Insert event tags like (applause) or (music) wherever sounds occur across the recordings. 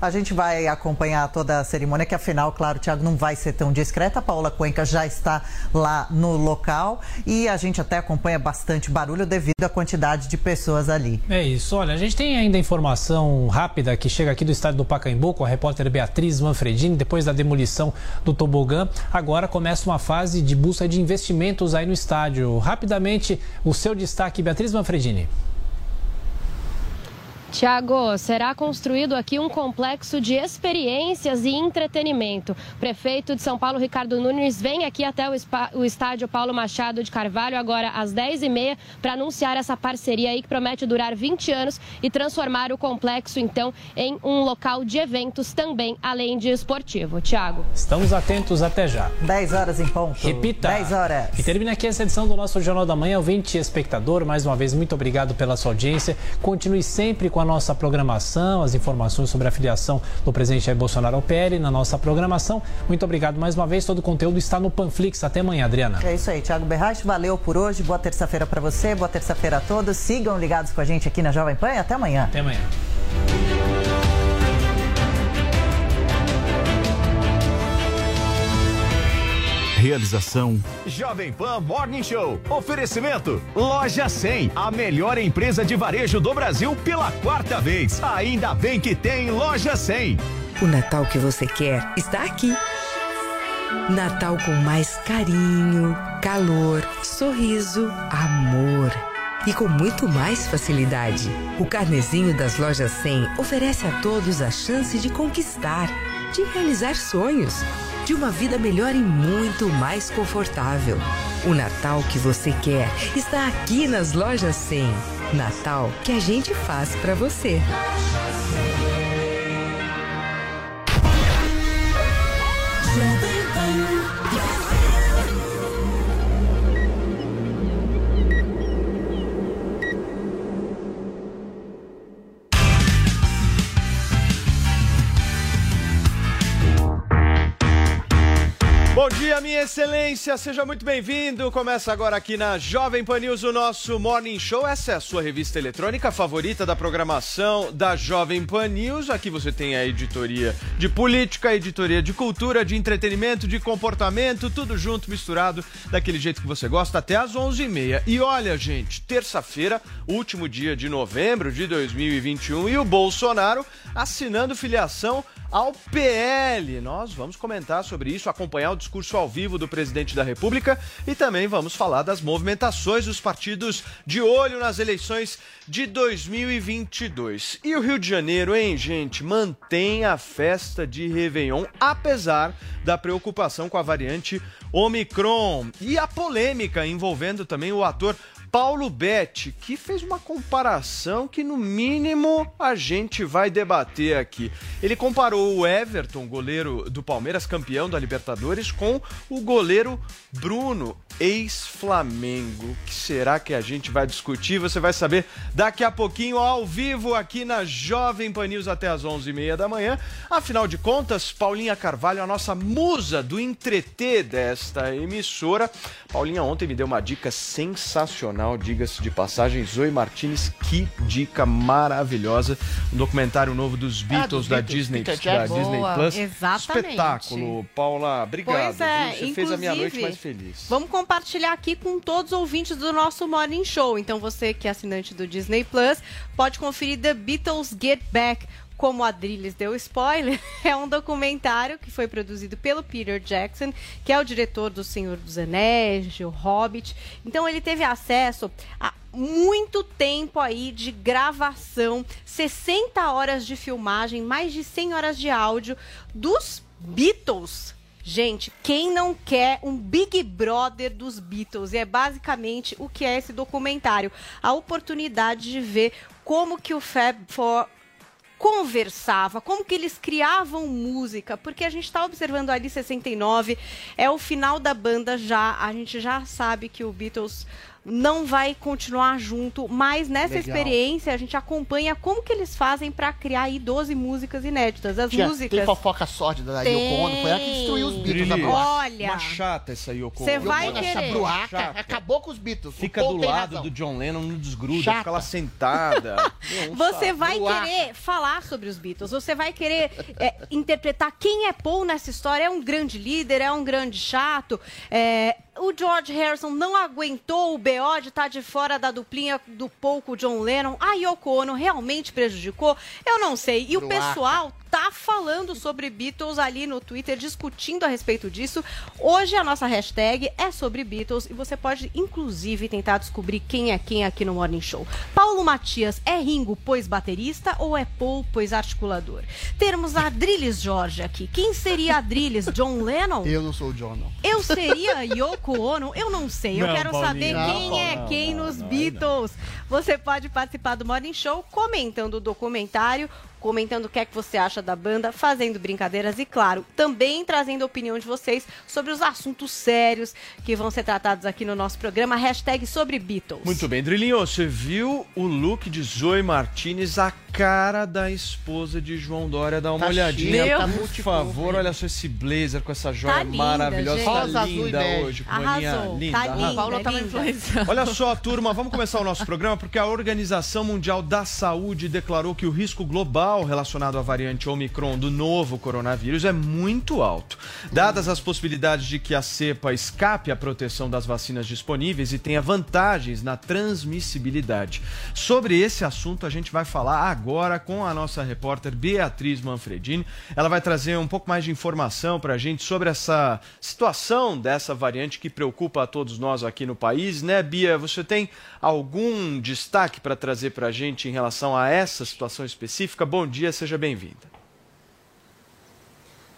A gente vai acompanhar toda a cerimônia, que afinal, claro, o Thiago não vai ser tão discreta. A Paula Cuenca já está lá no local e a gente até acompanha bastante barulho devido à quantidade de pessoas ali. É isso. Olha, a gente tem ainda informação rápida que chega aqui do estádio do Pacaembu com a repórter Beatriz Manfredini. Depois da demolição do tobogã, agora começa uma fase de busca de investimentos aí no estádio. Rapidamente, o seu destaque, Beatriz Manfredini. Tiago, será construído aqui um complexo de experiências e entretenimento. O prefeito de São Paulo, Ricardo Nunes, vem aqui até o, estádio Paulo Machado de Carvalho agora às 10h30 para anunciar essa parceria aí que promete durar 20 anos e transformar o complexo, então, em um local de eventos também, além de esportivo. Tiago. Estamos atentos até já. 10 horas em ponto. Repita. 10 horas. E termina aqui essa edição do nosso Jornal da Manhã. Ouvinte espectador, mais uma vez, muito obrigado pela sua audiência. Continue sempre com a nossa programação, as informações sobre a filiação do presidente Jair Bolsonaro ao PL na nossa programação. Muito obrigado mais uma vez. Todo o conteúdo está no Panflix. Até amanhã, Adriana. É isso aí, Thiago Berrache. Valeu por hoje. Boa terça-feira para você. Boa terça-feira a todos. Sigam ligados com a gente aqui na Jovem Pan. Até amanhã. Até amanhã. Realização Jovem Pan Morning Show. Oferecimento Loja 100, a melhor empresa de varejo do Brasil pela quarta vez. Ainda bem que tem Loja 100. O Natal que você quer está aqui. Natal com mais carinho, calor, sorriso, amor. E com muito mais facilidade. O carnezinho das lojas 100 oferece a todos a chance de conquistar, de realizar sonhos de uma vida melhor e muito mais confortável. O Natal que você quer está aqui nas lojas 100. Natal que a gente faz para você. Bom dia, minha excelência, seja muito bem-vindo. Começa agora aqui na Jovem Pan News o nosso Morning Show. Essa é a sua revista eletrônica favorita da programação da Jovem Pan News. Aqui você tem a editoria de política, a editoria de cultura, de entretenimento, de comportamento, tudo junto, misturado, daquele jeito que você gosta, até às 11h30. E olha, gente, terça-feira, último dia de novembro de 2021, e o Bolsonaro assinando filiação ao PL. Nós vamos comentar sobre isso, acompanhar o discurso ao vivo do presidente da República e também vamos falar das movimentações dos partidos de olho nas eleições de 2022. E o Rio de Janeiro, hein, gente, mantém a festa de Réveillon, apesar da preocupação com a variante Omicron e a polêmica envolvendo também o ator Paulo Betti, que fez uma comparação que, no mínimo, a gente vai debater aqui. Ele comparou o Everton, goleiro do Palmeiras, campeão da Libertadores, com o goleiro Bruno, ex-Flamengo. Que será que a gente vai discutir? Você vai saber daqui a pouquinho, ao vivo, aqui na Jovem Pan News, até às 11h30 da manhã. Afinal de contas, Paulinha Carvalho, a nossa musa do entreter desta emissora. Paulinha ontem me deu uma dica sensacional diga-se de passagem. Zoe Martinez, que dica maravilhosa. Um documentário novo dos Beatles, ah, dos da, Beatles, Disney, da Disney Plus. Exatamente. Espetáculo. Paula, obrigado. Pois é, Você fez a minha noite mais feliz. Vamos compartilhar aqui com todos os ouvintes do nosso Morning Show. Então, você que é assinante do Disney Plus, pode conferir The Beatles Get Back como a Adriles deu spoiler, (laughs) é um documentário que foi produzido pelo Peter Jackson, que é o diretor do Senhor dos Anéis, o Hobbit. Então ele teve acesso a muito tempo aí de gravação, 60 horas de filmagem, mais de 100 horas de áudio dos Beatles. Gente, quem não quer um Big Brother dos Beatles? E é basicamente o que é esse documentário. A oportunidade de ver como que o Fab Four conversava, como que eles criavam música, porque a gente está observando ali 69, é o final da banda já, a gente já sabe que o Beatles não vai continuar junto, mas nessa Legal. experiência a gente acompanha como que eles fazem para criar aí 12 músicas inéditas. As Tinha- músicas Tem fofoca sórdida da Tem. Yoko Ono, foi ela que destruiu os Beatles. Brilho. a boate. Olha. Uma chata essa Yoko Ono. vai Yoko Ono, querer. essa bruaca, Chata. acabou com os Beatles. Fica do lado razão. do John Lennon, não desgruda, Chata. fica lá sentada. (laughs) Você vai Bruaca. querer falar sobre os Beatles, você vai querer é, interpretar quem é Paul nessa história. É um grande líder, é um grande chato. É, o George Harrison não aguentou o BO de estar de fora da duplinha do Paul com o John Lennon. A Yoko Ono realmente prejudicou? Eu não sei. E o pessoal tá falando sobre Beatles ali no Twitter, discutindo a respeito disso. Hoje a nossa hashtag é sobre Beatles e você pode, inclusive, tentar descobrir quem é quem aqui no Morning Show. Paulo Matias é Ringo, pois baterista, ou é Paul, pois articulador? Termos a Adrilles Jorge aqui. Quem seria Adrilles? John Lennon? Eu não sou o John, não. Eu seria Yoko Ono? Eu não sei. Eu Não, quero saber Paulinho. quem Não, é não, quem não, nos não, aí não. Beatles. Você pode participar do Morning Show comentando o documentário, comentando o que é que você acha da banda, fazendo brincadeiras e, claro, também trazendo a opinião de vocês sobre os assuntos sérios que vão ser tratados aqui no nosso programa. Hashtag sobre Beatles. Muito bem, Drilinho, você viu o look de Zoe Martinez, a cara da esposa de João Dória? Dá uma Tá olhadinha, chique, tá por favor, olha só esse blazer com essa joia Tá linda, maravilhosa, gente. tá Rosa, azul e linda hoje, com Arrasou, linda, tá arrasou. linda, Paula tava linda. influenciando. Olha só, turma, vamos começar o nosso programa porque a Organização Mundial da Saúde declarou que o risco global relacionado à variante Omicron do novo coronavírus é muito alto. Dadas as possibilidades de que a cepa escape à proteção das vacinas disponíveis e tenha vantagens na transmissibilidade. Sobre esse assunto, a gente vai falar agora com a nossa repórter Beatriz Manfredini. Ela vai trazer um pouco mais de informação para a gente sobre essa situação dessa variante que preocupa a todos nós aqui no país, né, Bia? Você tem algum destaque para trazer para a gente em relação a essa situação específica? Bom dia, seja bem-vinda.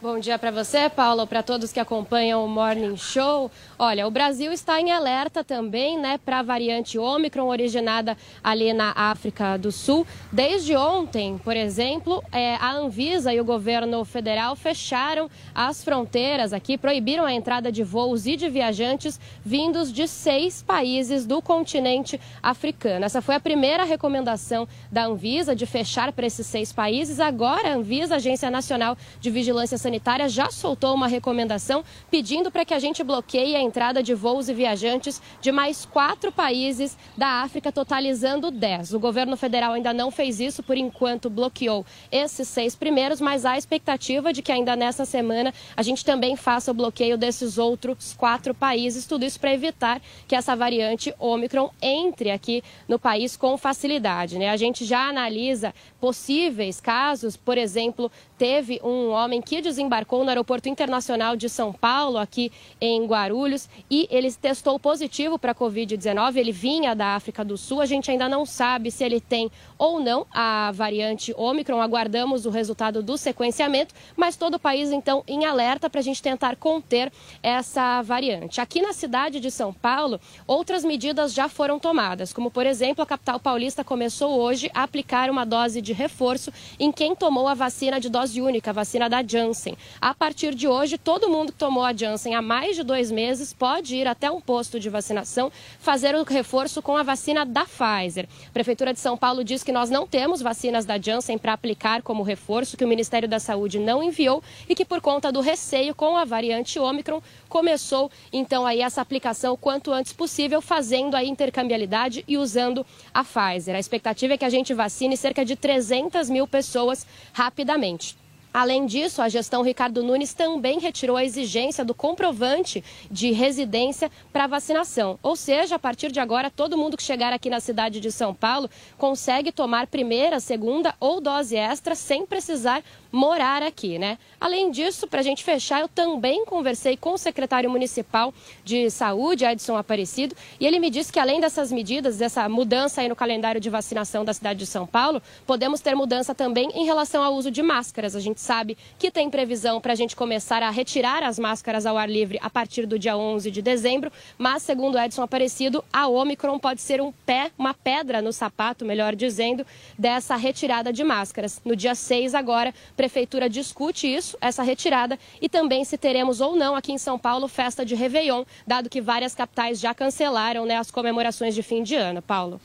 Bom dia para você, Paulo, para todos que acompanham o Morning Show. Olha, o Brasil está em alerta também, né, para a variante Ômicron originada ali na África do Sul. Desde ontem, por exemplo, é, a Anvisa e o governo federal fecharam as fronteiras aqui, proibiram a entrada de voos e de viajantes vindos de seis países do continente africano. Essa foi a primeira recomendação da Anvisa de fechar para esses seis países. Agora, a Anvisa, Agência Nacional de Vigilância Sanitária, já soltou uma recomendação pedindo para que a gente bloqueie a entrada de voos e viajantes de mais quatro países da África, totalizando dez. O governo federal ainda não fez isso, por enquanto bloqueou esses seis primeiros, mas há expectativa de que ainda nessa semana a gente também faça o bloqueio desses outros quatro países. Tudo isso para evitar que essa variante Ômicron entre aqui no país com facilidade. Né? A gente já analisa possíveis casos, por exemplo, teve um homem que desembarcou no Aeroporto Internacional de São Paulo, aqui em Guarulhos, e ele testou positivo para a Covid-19. Ele vinha da África do Sul. A gente ainda não sabe se ele tem ou não a variante Ômicron. Aguardamos o resultado do sequenciamento, mas todo o país, então, em alerta para a gente tentar conter essa variante. Aqui na cidade de São Paulo, outras medidas já foram tomadas, como, por exemplo, a capital paulista começou hoje a aplicar uma dose de reforço em quem tomou a vacina de dose única, a vacina da Janssen. A partir de hoje, todo mundo que tomou a Janssen há mais de dois meses pode ir até um posto de vacinação fazer o reforço com a vacina da Pfizer. A Prefeitura de São Paulo diz que nós não temos vacinas da Janssen para aplicar como reforço, que o Ministério da Saúde não enviou e que por conta do receio com a variante Ômicron começou então aí essa aplicação o quanto antes possível, fazendo a intercambiabilidade e usando a Pfizer. A expectativa é que a gente vacine cerca de 300 mil pessoas rapidamente. Além disso, a gestão Ricardo Nunes também retirou a exigência do comprovante de residência para vacinação. Ou seja, a partir de agora, todo mundo que chegar aqui na cidade de São Paulo consegue tomar primeira, segunda ou dose extra sem precisar morar aqui, né? Além disso, para a gente fechar, eu também conversei com o secretário municipal de saúde, Edson Aparecido, e ele me disse que além dessas medidas, dessa mudança aí no calendário de vacinação da cidade de São Paulo, podemos ter mudança também em relação ao uso de máscaras. A gente sabe que tem previsão para a gente começar a retirar as máscaras ao ar livre a partir do dia 11 de dezembro, mas segundo Edson Aparecido, a Omicron pode ser um pé, uma pedra no sapato, melhor dizendo, dessa retirada de máscaras. No dia 6 agora, a prefeitura discute isso, essa retirada e também se teremos ou não aqui em São Paulo festa de Réveillon, dado que várias capitais já cancelaram né, as comemorações de fim de ano. Paulo.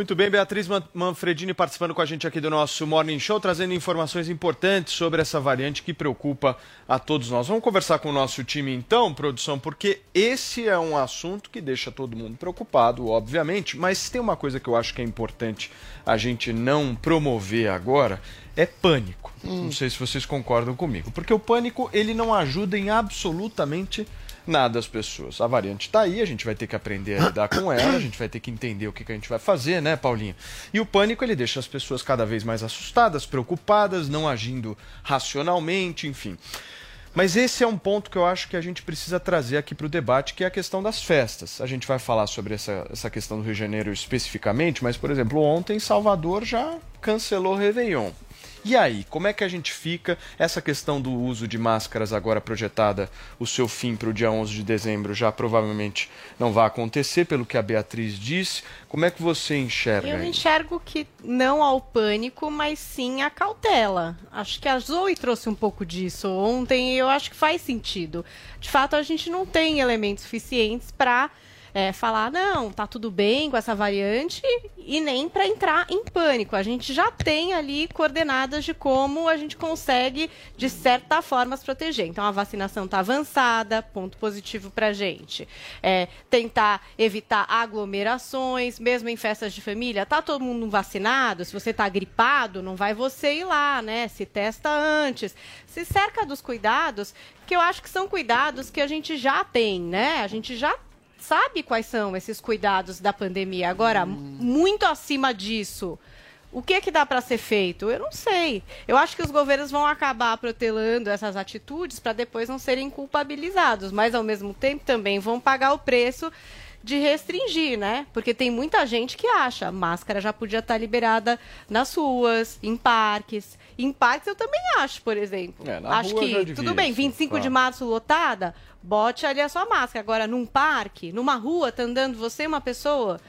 Muito bem, Beatriz Manfredini participando com a gente aqui do nosso Morning Show, trazendo informações importantes sobre essa variante que preocupa a todos nós. Vamos conversar com o nosso time então, produção, porque esse é um assunto que deixa todo mundo preocupado, obviamente, mas tem uma coisa que eu acho que é importante a gente não promover agora, é pânico. Hum. Não sei se vocês concordam comigo, porque o pânico ele não ajuda em absolutamente nada nada às pessoas. A variante está aí, a gente vai ter que aprender a lidar com ela, a gente vai ter que entender o que, que a gente vai fazer, né, Paulinho? E o pânico ele deixa as pessoas cada vez mais assustadas, preocupadas, não agindo racionalmente, enfim. Mas esse é um ponto que eu acho que a gente precisa trazer aqui para o debate, que é a questão das festas. A gente vai falar sobre essa, essa questão do Rio de Janeiro especificamente, mas, por exemplo, ontem Salvador já cancelou Réveillon. E aí, como é que a gente fica? Essa questão do uso de máscaras agora projetada, o seu fim para o dia 11 de dezembro já provavelmente não vai acontecer, pelo que a Beatriz disse. Como é que você enxerga? Eu enxergo que não ao pânico, mas sim à cautela. Acho que a Zoe trouxe um pouco disso ontem e eu acho que faz sentido. De fato, a gente não tem elementos suficientes para é, falar, não, tá tudo bem com essa variante, e nem para entrar em pânico. A gente já tem ali coordenadas de como a gente consegue, de certa forma, se proteger. Então, a vacinação está avançada, ponto positivo para a gente. É, tentar evitar aglomerações, mesmo em festas de família. Tá todo mundo vacinado? Se você está gripado, não vai você ir lá, né? Se testa antes. Se cerca dos cuidados, que eu acho que são cuidados que a gente já tem, né? A gente já sabe quais são esses cuidados da pandemia. Agora, hum. muito acima disso, o que é que dá para ser feito? Eu não sei. Eu acho que os governos vão acabar protelando essas atitudes para depois não serem culpabilizados, mas ao mesmo tempo também vão pagar o preço de restringir, né? Porque tem muita gente que acha máscara já podia estar liberada nas ruas, em parques. Em parques eu também acho, por exemplo. É, acho que tudo bem, 25 isso. de março lotada, bote ali a sua máscara. Agora, num parque, numa rua, tá andando você e uma pessoa.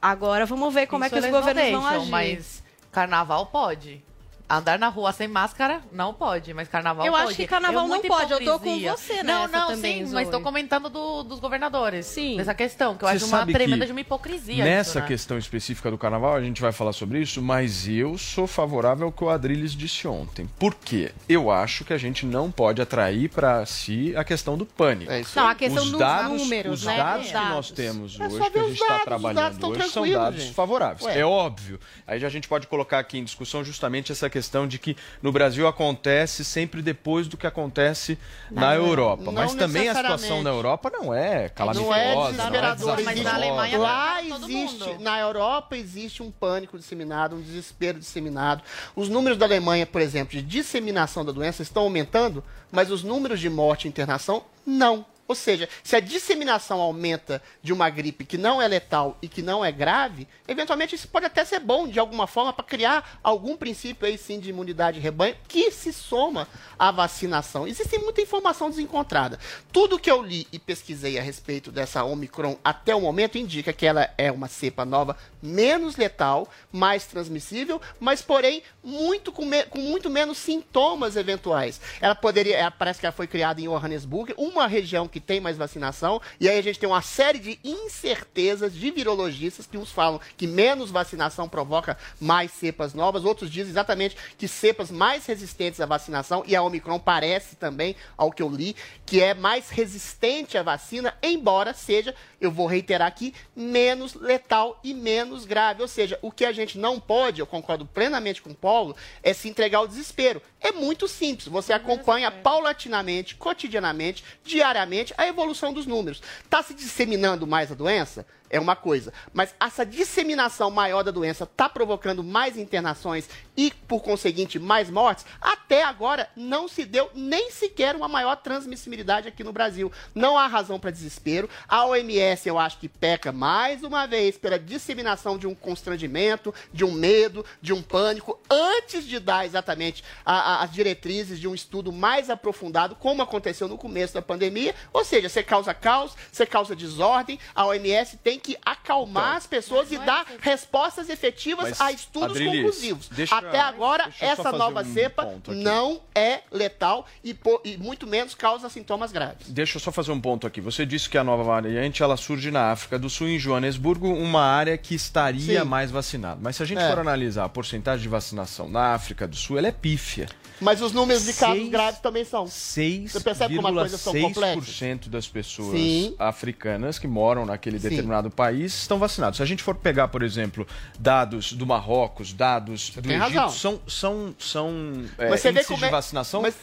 Agora vamos ver como Isso é que os governos deixam, vão agir. Mas carnaval pode. Andar na rua sem máscara não pode, mas carnaval eu pode. Eu acho que carnaval não pode, eu tô com você, né? Não, não, também, sim, Zoe. mas tô comentando do, dos governadores. Sim. Dessa questão, que eu você acho uma tremenda de uma hipocrisia. Nessa isso, né? questão específica do carnaval, a gente vai falar sobre isso, mas eu sou favorável ao que o Adriles disse ontem. Por quê? Eu acho que a gente não pode atrair para si a questão do pânico. É isso. Não, a questão os dos dados, números, os né? dados que nós temos é hoje, que a gente está trabalhando hoje, são dados gente. favoráveis. Ué. É óbvio. Aí a gente pode colocar aqui em discussão justamente essa questão de que no Brasil acontece sempre depois do que acontece não, na Europa. Mas também a situação na Europa não é calamitosa, não é desesperadora. Mas na Alemanha lá existe, na Europa existe um pânico disseminado, um desespero disseminado. Os números da Alemanha, por exemplo, de disseminação da doença estão aumentando, mas os números de morte e internação não. Ou seja, se a disseminação aumenta de uma gripe que não é letal e que não é grave, eventualmente isso pode até ser bom de alguma forma para criar algum princípio aí sim de imunidade de rebanho que se soma à vacinação. Existe muita informação desencontrada. Tudo que eu li e pesquisei a respeito dessa Omicron até o momento indica que ela é uma cepa nova menos letal, mais transmissível, mas porém muito com, com muito menos sintomas eventuais. Ela poderia, ela, parece que ela foi criada em Johannesburg, uma região que tem mais vacinação, e aí a gente tem uma série de incertezas de virologistas que uns falam que menos vacinação provoca mais cepas novas, outros dizem exatamente que cepas mais resistentes à vacinação, e a Omicron parece também, ao que eu li, que é mais resistente à vacina, embora seja, eu vou reiterar aqui, menos letal e menos grave. Ou seja, o que a gente não pode, eu concordo plenamente com o Paulo, é se entregar ao desespero. É muito simples, você acompanha paulatinamente, cotidianamente, diariamente, a evolução dos números. Está se disseminando mais a doença? é uma coisa. Mas essa disseminação maior da doença está provocando mais internações e, por conseguinte, mais mortes? Até agora não se deu nem sequer uma maior transmissibilidade aqui no Brasil. Não há razão para desespero. A OMS, eu acho que peca mais uma vez pela disseminação de um constrangimento, de um medo, de um pânico, antes de dar exatamente a, a, as diretrizes de um estudo mais aprofundado, como aconteceu no começo da pandemia. Ou seja, você causa caos, você causa desordem. A OMS tem que acalmar então, as pessoas e dar respostas efetivas a estudos Adrilis, conclusivos. Deixa, Até agora, essa nova um cepa não é letal e, e muito menos causa sintomas graves. Deixa eu só fazer um ponto aqui. Você disse que a nova variante ela surge na África do Sul, em Joanesburgo, uma área que estaria Sim. mais vacinada. Mas se a gente é. for analisar a porcentagem de vacinação na África do Sul, ela é pífia. Mas os números de casos 6, graves também são. 6, Você percebe como as coisas são complexas? das pessoas Sim. africanas que moram naquele Sim. determinado país estão vacinados. Se a gente for pegar, por exemplo, dados do Marrocos, dados Você do Egito, razão. são, são, são é, índices de é... vacinação Mas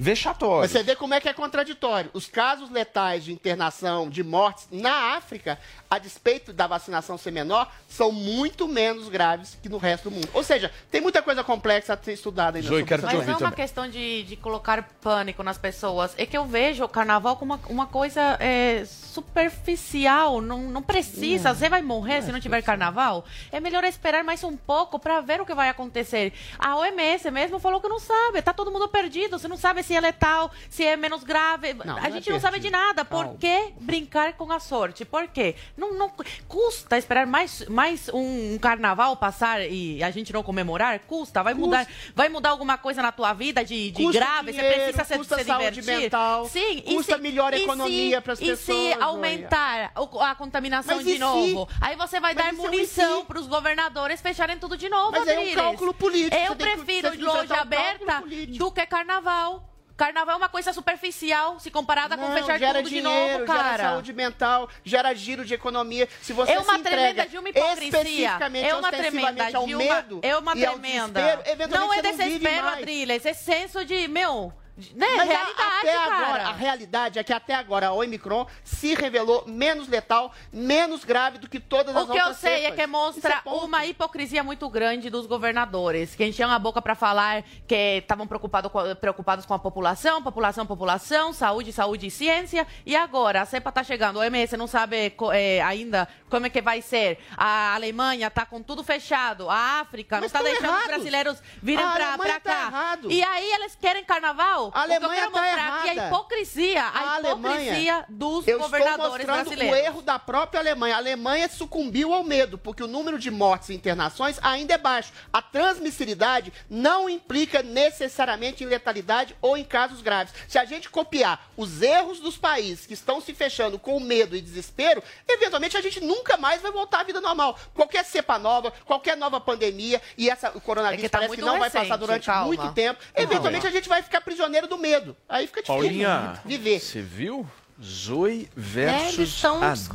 vexatório. Você vê como é que é contraditório. Os casos letais de internação, de mortes na África, a despeito da vacinação ser menor, são muito menos graves que no resto do mundo. Ou seja, tem muita coisa complexa a ser estudada ainda. Zoe, quero Mas não é uma questão de, de colocar pânico nas pessoas. É que eu vejo o carnaval como uma, uma coisa é, superficial. Não, não precisa. Hum, Você vai morrer não se não tiver carnaval? É melhor esperar mais um pouco para ver o que vai acontecer. A OMS mesmo falou que não sabe. Tá todo mundo perdido. Você não sabe se é letal, se é menos grave. Não, a não gente é não sabe de nada. Por que brincar com a sorte? Por quê? Não, não custa esperar mais, mais um carnaval passar e a gente não comemorar? Custa. Vai custa. mudar, vai mudar alguma coisa na tua vida de, de grave? Dinheiro, você precisa se, se divertir? Mental, Sim. Custa se, melhor economia para as pessoas. E se aumentar a contaminação Mas de novo? Se? Aí você vai Mas dar é munição para os governadores fecharem tudo de novo, Mas Adriles. é um cálculo político. Eu prefiro loja aberta do que carnaval. Carnaval é uma coisa superficial se comparada não, com fechar tudo dinheiro, de novo, cara. Gera saúde mental, gera giro de economia. Se você é uma se tremenda de uma hipocrisia. É uma tremenda de uma, medo é uma tremenda. Não é desespero, Adriles, é senso de, meu, né? Mas realidade, até cara. agora, a realidade é que até agora a Omicron se revelou menos letal, menos grave do que todas as outras O que eu sei cepas. é que mostra é uma hipocrisia muito grande dos governadores, que enchiam a boca para falar que estavam preocupado preocupados com a população, população, população, saúde, saúde e ciência, e agora a cepa tá chegando, o OMS não sabe é, ainda como é que vai ser, a Alemanha tá com tudo fechado, a África Mas não está deixando errados. os brasileiros virem para tá cá. Errado. E aí eles querem carnaval? A Alemanha está errada. a hipocrisia, a, a hipocrisia Alemanha, dos eu governadores estou brasileiros. o erro da própria Alemanha. A Alemanha sucumbiu ao medo, porque o número de mortes e internações ainda é baixo. A transmissibilidade não implica necessariamente em letalidade ou em casos graves. Se a gente copiar os erros dos países que estão se fechando com medo e desespero, eventualmente a gente nunca mais vai voltar à vida normal. Qualquer cepa nova, qualquer nova pandemia, e essa, o coronavírus é que tá parece que não recente, vai passar durante calma. muito tempo, eventualmente a gente vai ficar prisioneiro do medo. Aí fica difícil Paulinha, viver. Você viu? Zoe versus é,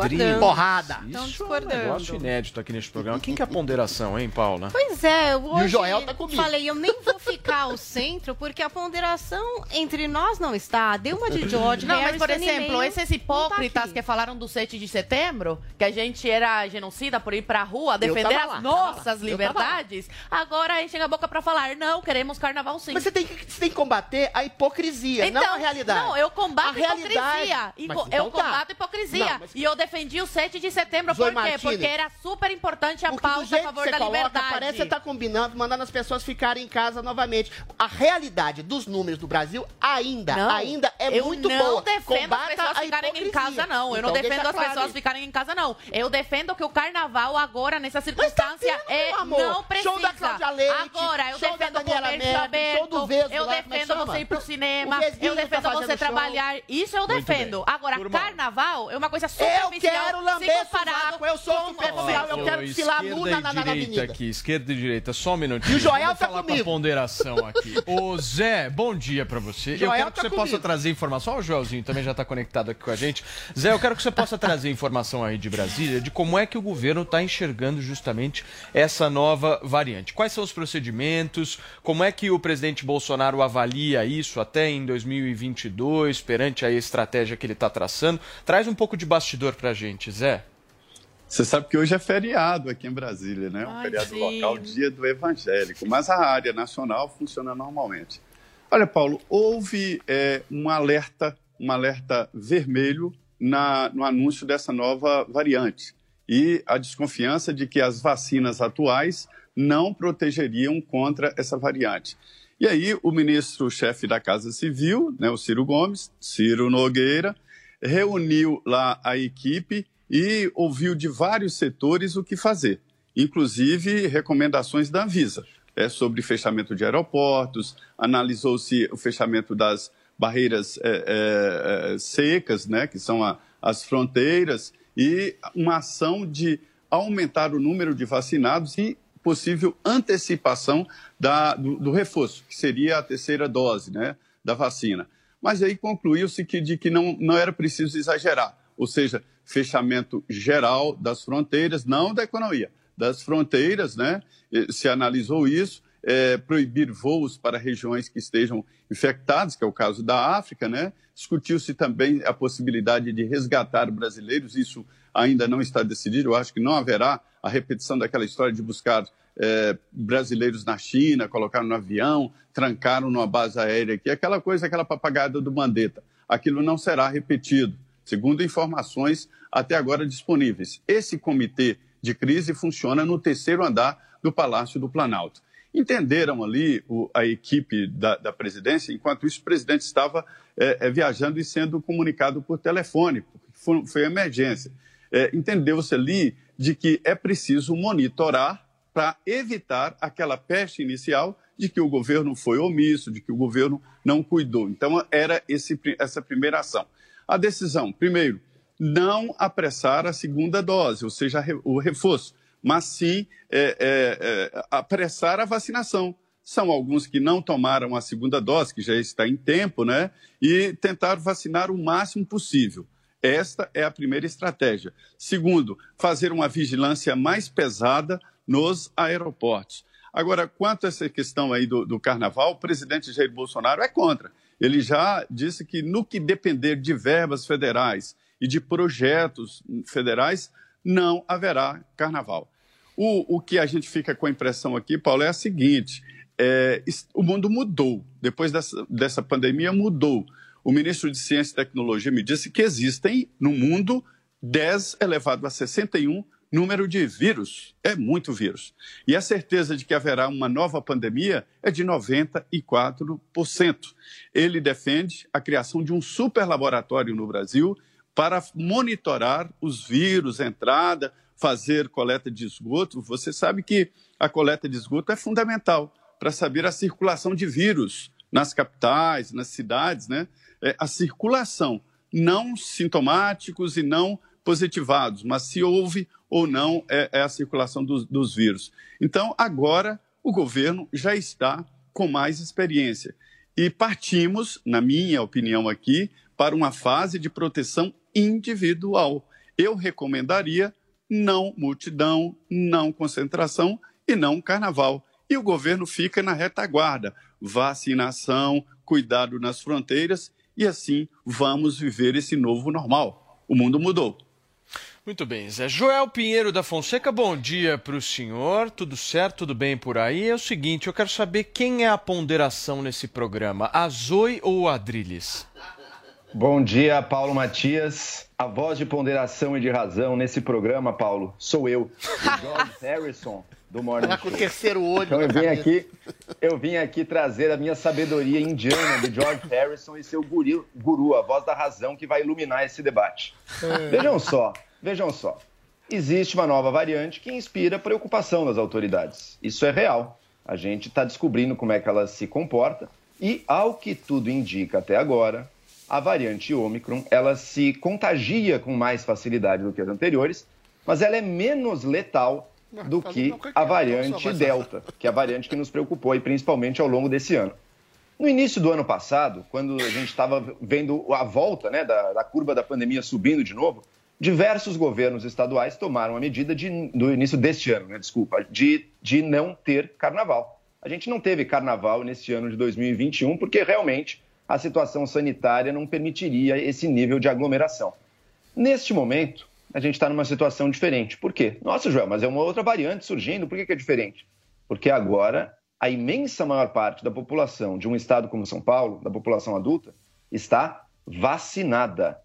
Adri. Porrada. Isso é um negócio inédito aqui neste programa. Quem que é a ponderação, hein, Paula? Pois é, hoje e o Joel tá comigo. falei, eu nem vou ficar ao centro, porque a ponderação entre nós não está. Deu uma de (laughs) George, Não, mas por exemplo, esses tá hipócritas tá que falaram do 7 de setembro, que a gente era genocida por ir pra rua defender as nossas liberdades, agora enchem a boca pra falar, não, queremos carnaval sim. Mas você tem que, você tem que combater a hipocrisia, então, não a realidade. Não, eu combato a, a hipocrisia. Então eu tá. combato hipocrisia. Não, mas... E eu defendi o 7 de setembro. Zoe por quê? Martini, Porque era super importante a pauta a favor da coloca, liberdade. Parece que você está combinando, mandando as pessoas ficarem em casa novamente. A realidade dos números do Brasil ainda, não, ainda é muito boa. Eu não defendo as pessoas ficarem em casa, não. Eu então, não defendo as pessoas ficarem em casa, não. Eu defendo que o carnaval agora, nessa tá circunstância, tá é, não precisa. Show da Cláudia Leite, agora, eu defendo o comércio aberto. Eu defendo você ir pro cinema. Eu defendo você trabalhar. Isso eu defendo. Agora, Turma. carnaval é uma coisa superficial. Eu quero lamber sovaco, eu sou superficial, eu quero desfilar nu na, na, avenida. aqui, esquerda e direita, só um minutinho. E o Joel tá falar comigo. Com a ponderação aqui. (laughs) Ô Zé, bom dia pra você. Joel eu quero que tá você comigo. possa trazer informação. Ó, o Joelzinho também já tá conectado aqui com a gente. Zé, eu quero que você possa trazer informação aí de Brasília de como é que o governo está enxergando justamente essa nova variante. Quais são os procedimentos? Como é que o presidente Bolsonaro avalia isso até em 2022, perante a estratégia que ele está traçando? Traz um pouco de bastidor pra gente, Zé. Você sabe que hoje é feriado aqui em Brasília, né? Um Ai, feriado sim. local, dia do evangélico. Mas a área nacional funciona normalmente. Olha, Paulo, houve é, um alerta, um alerta vermelho na, no anúncio dessa nova variante. E a desconfiança de que as vacinas atuais não protegeriam contra essa variante. E aí, o ministro-chefe da Casa Civil, né, o Ciro Gomes, Ciro Nogueira, reuniu lá a equipe e ouviu de vários setores o que fazer, inclusive recomendações da Anvisa é, sobre fechamento de aeroportos, analisou-se o fechamento das barreiras é, é, secas, né, que são a, as fronteiras, e uma ação de aumentar o número de vacinados e possível antecipação da, do, do reforço, que seria a terceira dose né, da vacina. Mas aí concluiu-se que, de que não, não era preciso exagerar, ou seja, fechamento geral das fronteiras, não da economia, das fronteiras, né? Se analisou isso, é, proibir voos para regiões que estejam infectadas, que é o caso da África, né? Discutiu-se também a possibilidade de resgatar brasileiros, isso ainda não está decidido, eu acho que não haverá a repetição daquela história de buscar é, brasileiros na China, colocaram no avião, trancaram numa base aérea aqui, aquela coisa, aquela papagada do Mandetta. Aquilo não será repetido, segundo informações até agora disponíveis. Esse comitê de crise funciona no terceiro andar do Palácio do Planalto. Entenderam ali o, a equipe da, da, presidência, enquanto isso o presidente estava é, é, viajando e sendo comunicado por telefone, porque foi, foi emergência. É, Entendeu-se ali de que é preciso monitorar para evitar aquela peste inicial de que o governo foi omisso, de que o governo não cuidou. Então, era esse, essa primeira ação. A decisão, primeiro, não apressar a segunda dose, ou seja, o reforço, mas sim é, é, é, apressar a vacinação. São alguns que não tomaram a segunda dose, que já está em tempo, né? E tentar vacinar o máximo possível. Esta é a primeira estratégia. Segundo, fazer uma vigilância mais pesada nos aeroportos. Agora, quanto a essa questão aí do, do carnaval, o presidente Jair Bolsonaro é contra. Ele já disse que no que depender de verbas federais e de projetos federais, não haverá carnaval. O, o que a gente fica com a impressão aqui, Paulo, é a seguinte: é, o mundo mudou. Depois dessa, dessa pandemia, mudou. O ministro de Ciência e Tecnologia me disse que existem no mundo 10 elevado a 61 número de vírus. É muito vírus. E a certeza de que haverá uma nova pandemia é de 94%. Ele defende a criação de um super laboratório no Brasil para monitorar os vírus, entrada, fazer coleta de esgoto. Você sabe que a coleta de esgoto é fundamental para saber a circulação de vírus nas capitais, nas cidades, né? É a circulação, não sintomáticos e não positivados, mas se houve ou não é, é a circulação dos, dos vírus. Então, agora, o governo já está com mais experiência. E partimos, na minha opinião aqui, para uma fase de proteção individual. Eu recomendaria não multidão, não concentração e não carnaval. E o governo fica na retaguarda. Vacinação, cuidado nas fronteiras e assim vamos viver esse novo normal. O mundo mudou. Muito bem, Zé. Joel Pinheiro da Fonseca, bom dia para o senhor. Tudo certo, tudo bem por aí? É o seguinte, eu quero saber quem é a ponderação nesse programa, a Zoe ou o Adrilles? Bom dia, Paulo Matias. A voz de ponderação e de razão nesse programa, Paulo, sou eu, o George (laughs) Harrison do Morning Tá com o terceiro olho Então eu na vim cabeça. aqui, eu vim aqui trazer a minha sabedoria indiana de George Harrison e seu guru, guru, a voz da razão que vai iluminar esse debate. Vejam só, vejam só. Existe uma nova variante que inspira preocupação das autoridades. Isso é real. A gente está descobrindo como é que ela se comporta e, ao que tudo indica até agora, a variante Ômicron ela se contagia com mais facilidade do que as anteriores, mas ela é menos letal do que a variante Delta, que é a variante que nos preocupou, e principalmente ao longo desse ano. No início do ano passado, quando a gente estava vendo a volta né, da, da curva da pandemia subindo de novo, diversos governos estaduais tomaram a medida de, do início deste ano, né, desculpa, de, de não ter carnaval. A gente não teve carnaval neste ano de 2021 porque realmente a situação sanitária não permitiria esse nível de aglomeração. Neste momento, a gente está numa situação diferente. Por quê? Nossa, Joel, mas é uma outra variante surgindo, por que, que é diferente? Porque agora a imensa maior parte da população de um estado como São Paulo, da população adulta, está vacinada.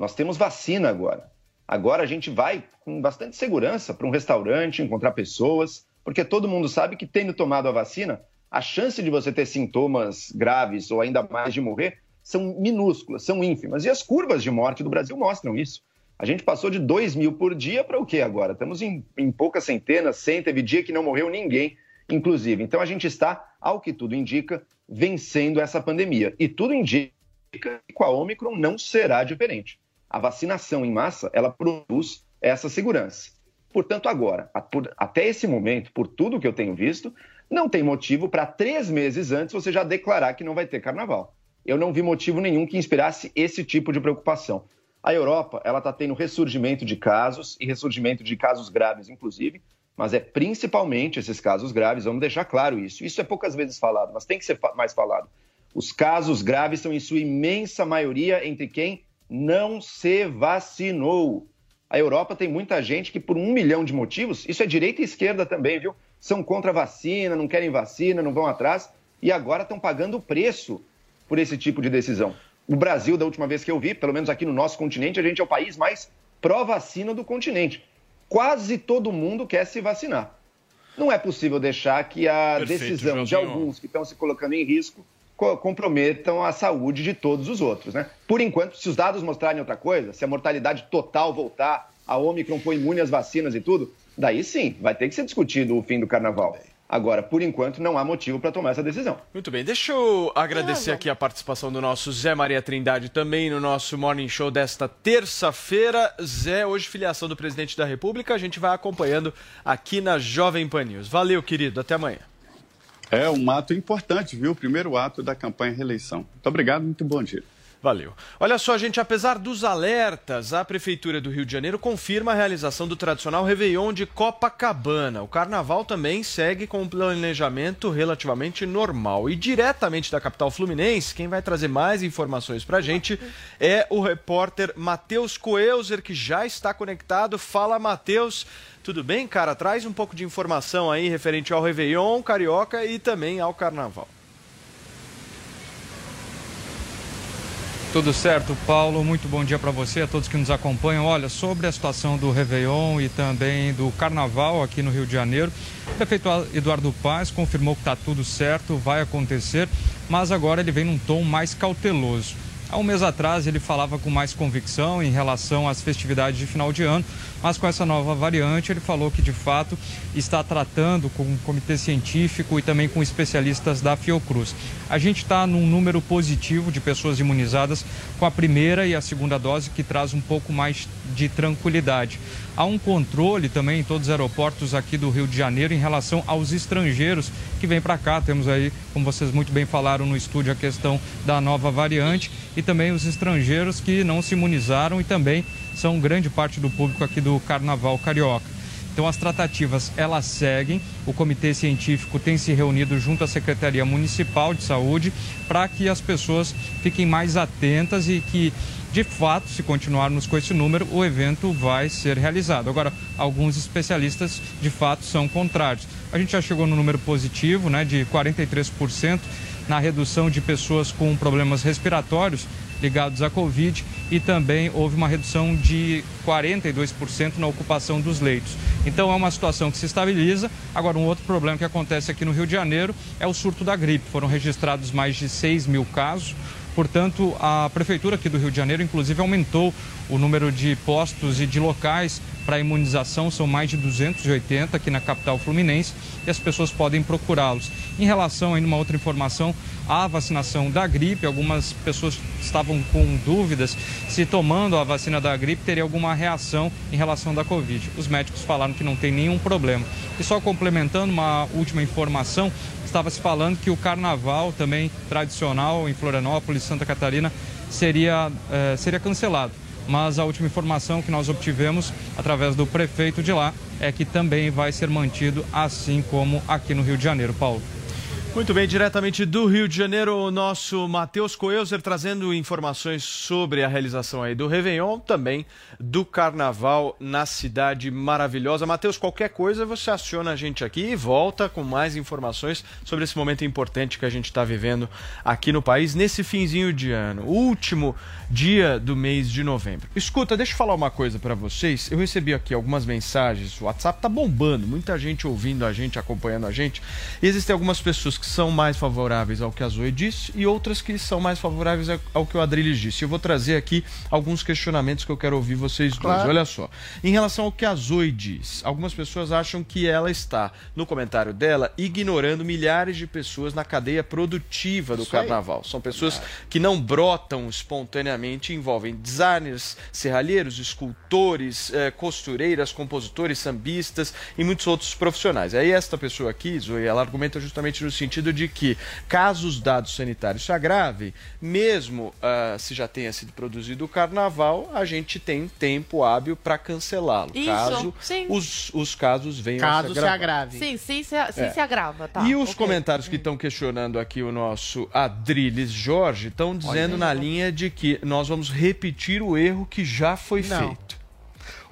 Nós temos vacina agora. Agora a gente vai com bastante segurança para um restaurante, encontrar pessoas, porque todo mundo sabe que tendo tomado a vacina, a chance de você ter sintomas graves ou ainda mais de morrer são minúsculas, são ínfimas. E as curvas de morte do Brasil mostram isso. A gente passou de 2 mil por dia para o que agora? Estamos em, em poucas centenas, 100, teve dia que não morreu ninguém, inclusive. Então a gente está, ao que tudo indica, vencendo essa pandemia. E tudo indica que com a Omicron não será diferente. A vacinação em massa, ela produz essa segurança. Portanto, agora, até esse momento, por tudo que eu tenho visto, não tem motivo para três meses antes você já declarar que não vai ter carnaval. Eu não vi motivo nenhum que inspirasse esse tipo de preocupação. A Europa, ela está tendo ressurgimento de casos e ressurgimento de casos graves, inclusive, mas é principalmente esses casos graves, vamos deixar claro isso. Isso é poucas vezes falado, mas tem que ser mais falado. Os casos graves são, em sua imensa maioria, entre quem não se vacinou. A Europa tem muita gente que, por um milhão de motivos, isso é direita e esquerda também, viu? São contra a vacina, não querem vacina, não vão atrás, e agora estão pagando o preço por esse tipo de decisão. O Brasil, da última vez que eu vi, pelo menos aqui no nosso continente, a gente é o país mais pró-vacina do continente. Quase todo mundo quer se vacinar. Não é possível deixar que a Perfeito, decisão de alguns que estão se colocando em risco comprometam a saúde de todos os outros. Né? Por enquanto, se os dados mostrarem outra coisa, se a mortalidade total voltar, a Omicron foi imune às vacinas e tudo, daí sim, vai ter que ser discutido o fim do carnaval. Agora, por enquanto, não há motivo para tomar essa decisão. Muito bem, deixa eu agradecer aqui a participação do nosso Zé Maria Trindade também no nosso Morning Show desta terça-feira. Zé, hoje filiação do presidente da República, a gente vai acompanhando aqui na Jovem Pan News. Valeu, querido, até amanhã. É um ato importante, viu? O primeiro ato da campanha reeleição. Muito obrigado, muito bom dia. Valeu. Olha só, gente, apesar dos alertas, a Prefeitura do Rio de Janeiro confirma a realização do tradicional Réveillon de Copacabana. O carnaval também segue com um planejamento relativamente normal. E diretamente da capital fluminense, quem vai trazer mais informações pra gente é o repórter Matheus Coelzer, que já está conectado. Fala, Matheus. Tudo bem, cara? Traz um pouco de informação aí referente ao Réveillon Carioca e também ao Carnaval. Tudo certo, Paulo. Muito bom dia para você, a todos que nos acompanham. Olha, sobre a situação do Réveillon e também do Carnaval aqui no Rio de Janeiro, o prefeito Eduardo Paz confirmou que está tudo certo, vai acontecer, mas agora ele vem num tom mais cauteloso. Há um mês atrás ele falava com mais convicção em relação às festividades de final de ano, mas com essa nova variante ele falou que de fato está tratando com o um comitê científico e também com especialistas da Fiocruz. A gente está num número positivo de pessoas imunizadas com a primeira e a segunda dose, que traz um pouco mais de tranquilidade. Há um controle também em todos os aeroportos aqui do Rio de Janeiro em relação aos estrangeiros que vêm para cá. Temos aí, como vocês muito bem falaram no estúdio, a questão da nova variante e também os estrangeiros que não se imunizaram e também são grande parte do público aqui do Carnaval Carioca. Então as tratativas elas seguem. O comitê científico tem se reunido junto à Secretaria Municipal de Saúde para que as pessoas fiquem mais atentas e que de fato, se continuarmos com esse número, o evento vai ser realizado. Agora, alguns especialistas de fato são contrários. A gente já chegou no número positivo, né, de 43% na redução de pessoas com problemas respiratórios ligados à Covid e também houve uma redução de 42% na ocupação dos leitos. Então é uma situação que se estabiliza. Agora, um outro problema que acontece aqui no Rio de Janeiro é o surto da gripe. Foram registrados mais de 6 mil casos. Portanto, a Prefeitura aqui do Rio de Janeiro, inclusive, aumentou o número de postos e de locais para imunização, são mais de 280 aqui na capital fluminense e as pessoas podem procurá-los. Em relação a uma outra informação, a vacinação da gripe, algumas pessoas estavam com dúvidas se tomando a vacina da gripe teria alguma reação em relação da Covid. Os médicos falaram que não tem nenhum problema. E só complementando uma última informação, estava se falando que o carnaval também tradicional em Florianópolis, Santa Catarina, seria, eh, seria cancelado. Mas a última informação que nós obtivemos através do prefeito de lá é que também vai ser mantido, assim como aqui no Rio de Janeiro, Paulo. Muito bem, diretamente do Rio de Janeiro, o nosso Matheus Coelzer trazendo informações sobre a realização aí do Réveillon, também do Carnaval na cidade maravilhosa. Matheus, qualquer coisa você aciona a gente aqui e volta com mais informações sobre esse momento importante que a gente está vivendo aqui no país nesse finzinho de ano, último dia do mês de novembro. Escuta, deixa eu falar uma coisa para vocês. Eu recebi aqui algumas mensagens, o WhatsApp tá bombando, muita gente ouvindo a gente, acompanhando a gente. E existem algumas pessoas que são mais favoráveis ao que a Zoe disse e outras que são mais favoráveis ao que o Adriles disse. Eu vou trazer aqui alguns questionamentos que eu quero ouvir vocês dois. Claro. Olha só. Em relação ao que a Zoe diz, algumas pessoas acham que ela está, no comentário dela, ignorando milhares de pessoas na cadeia produtiva do Isso aí. carnaval. São pessoas que não brotam espontaneamente, envolvem designers, serralheiros, escultores, eh, costureiras, compositores, sambistas e muitos outros profissionais. Aí esta pessoa aqui, Zoe, ela argumenta justamente no sentido de que, caso os dados sanitários se agravem, mesmo ah, se já tenha sido produzido o carnaval, a gente tem tempo hábil para cancelá-lo, Isso, caso sim. os, os casos venham Caso a se se agravar. agrave. Sim, sim, se, sim É. se agrava, tá. e os ok. comentários que estão questionando aqui o nosso Adriles Jorge estão dizendo na linha de que nós vamos repetir o erro que já foi Não. feito.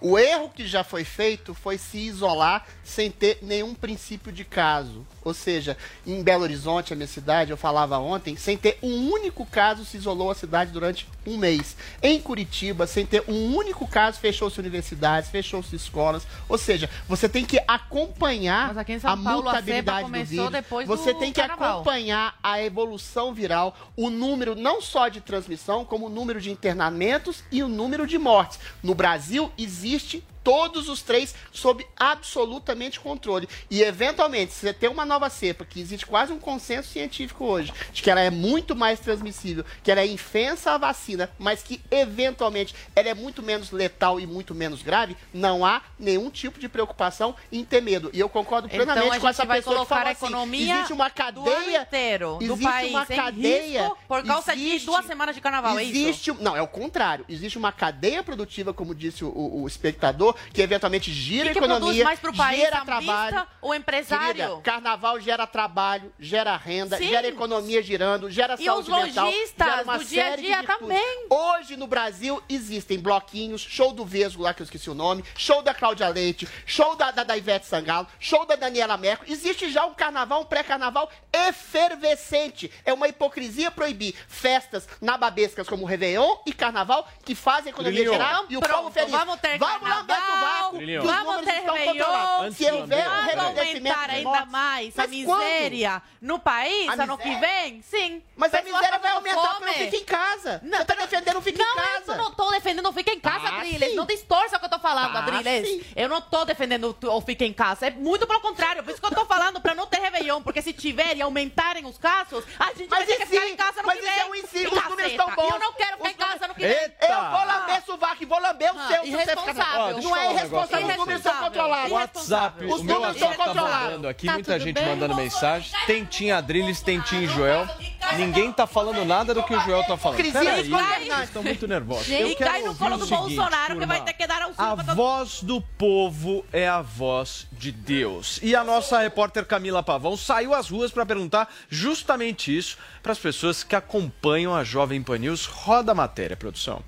O erro que já foi feito foi se isolar sem ter nenhum princípio de caso. Ou seja, em Belo Horizonte, a minha cidade, eu falava ontem, sem ter um único caso se isolou a cidade durante um mês. Em Curitiba, sem ter um único caso, fechou-se universidades, fechou-se escolas. Ou seja, você tem que acompanhar a Paulo, a mutabilidade cepa do vírus. você do tem que carnaval. acompanhar a evolução viral, o número não só de transmissão, como o número de internamentos e o número de mortes. No Brasil, existe existe todos os três sob absolutamente controle. E, eventualmente, se você tem uma nova cepa, que existe quase um consenso científico hoje, de que ela é muito mais transmissível, que ela é infensa à vacina, mas que, eventualmente, ela é muito menos letal e muito menos grave, não há nenhum tipo de preocupação em ter medo. E eu concordo Então, plenamente a com essa pessoa que colocar falou a assim, existe uma do cadeia inteiro do existe país uma cadeia por causa de duas semanas de carnaval, é isso? existe, Não, é o contrário. Existe uma cadeia produtiva, como disse o, o- o espectador, que eventualmente gira que economia, produz mais pro país, gera trabalho. ou empresário? Querida, carnaval gera trabalho, gera renda, Sim. gera economia girando, gera E saúde os mental, lojistas gera uma do dia a série de dia também. Hoje no Brasil existem bloquinhos, show do Vesgo lá que eu esqueci o nome, show da Cláudia Leite, show da, da, da Ivete Sangalo, show da Daniela Mercury. Existe já um carnaval, um pré-carnaval efervescente. É uma hipocrisia proibir festas nababescas como Réveillon e Carnaval que fazem a economia gerar e o Pronto, povo feliz. vamos ter vamos o carnaval, vácuo, vamos ter Réveillon. Se houver um. Vai aumentar ainda mais a mas quando? miséria no país A ano que vem? Sim. Mas a miséria vai aumentar fome. porque não fica em casa. Não, Você tá defendendo o fica não, em casa. eu não tô defendendo o fica em casa, Ah, Adriles. Não distorça o que eu tô falando, Ah, Adriles. Eu não tô defendendo o o fica em casa. É muito pelo contrário. Por isso que eu tô falando pra não ter Réveillon. Porque se tiver e aumentarem os casos, a gente vai Mas ter e que ficar em casa no Mas que isso vem. é um ensino, os números estão bons. Eu não quero ficar Os em casa no que vem. Eita! Eu vou lamber sovaco e vou lamber o Ah, seu. se você ficar- irresponsável. Não é irresponsável, os números são controlados. WhatsApp, Os o meu números WhatsApp são tá controlados. bombando aqui, Tá muita gente bem? mandando mensagem. Tentinha Adriles, Tentinho Joel. Ninguém tá falando nada do que o Joel tá falando. Peraí, vocês estão muito nervosos. Gente, Eu quero cai no ouvir colo o do seguinte, Bolsonaro que vai ter que dar auxílio A voz do povo é a voz de Deus. E a nossa repórter Camila Pavão saiu às ruas para perguntar justamente isso para as pessoas que acompanham a Jovem Pan News. Roda a matéria, produção.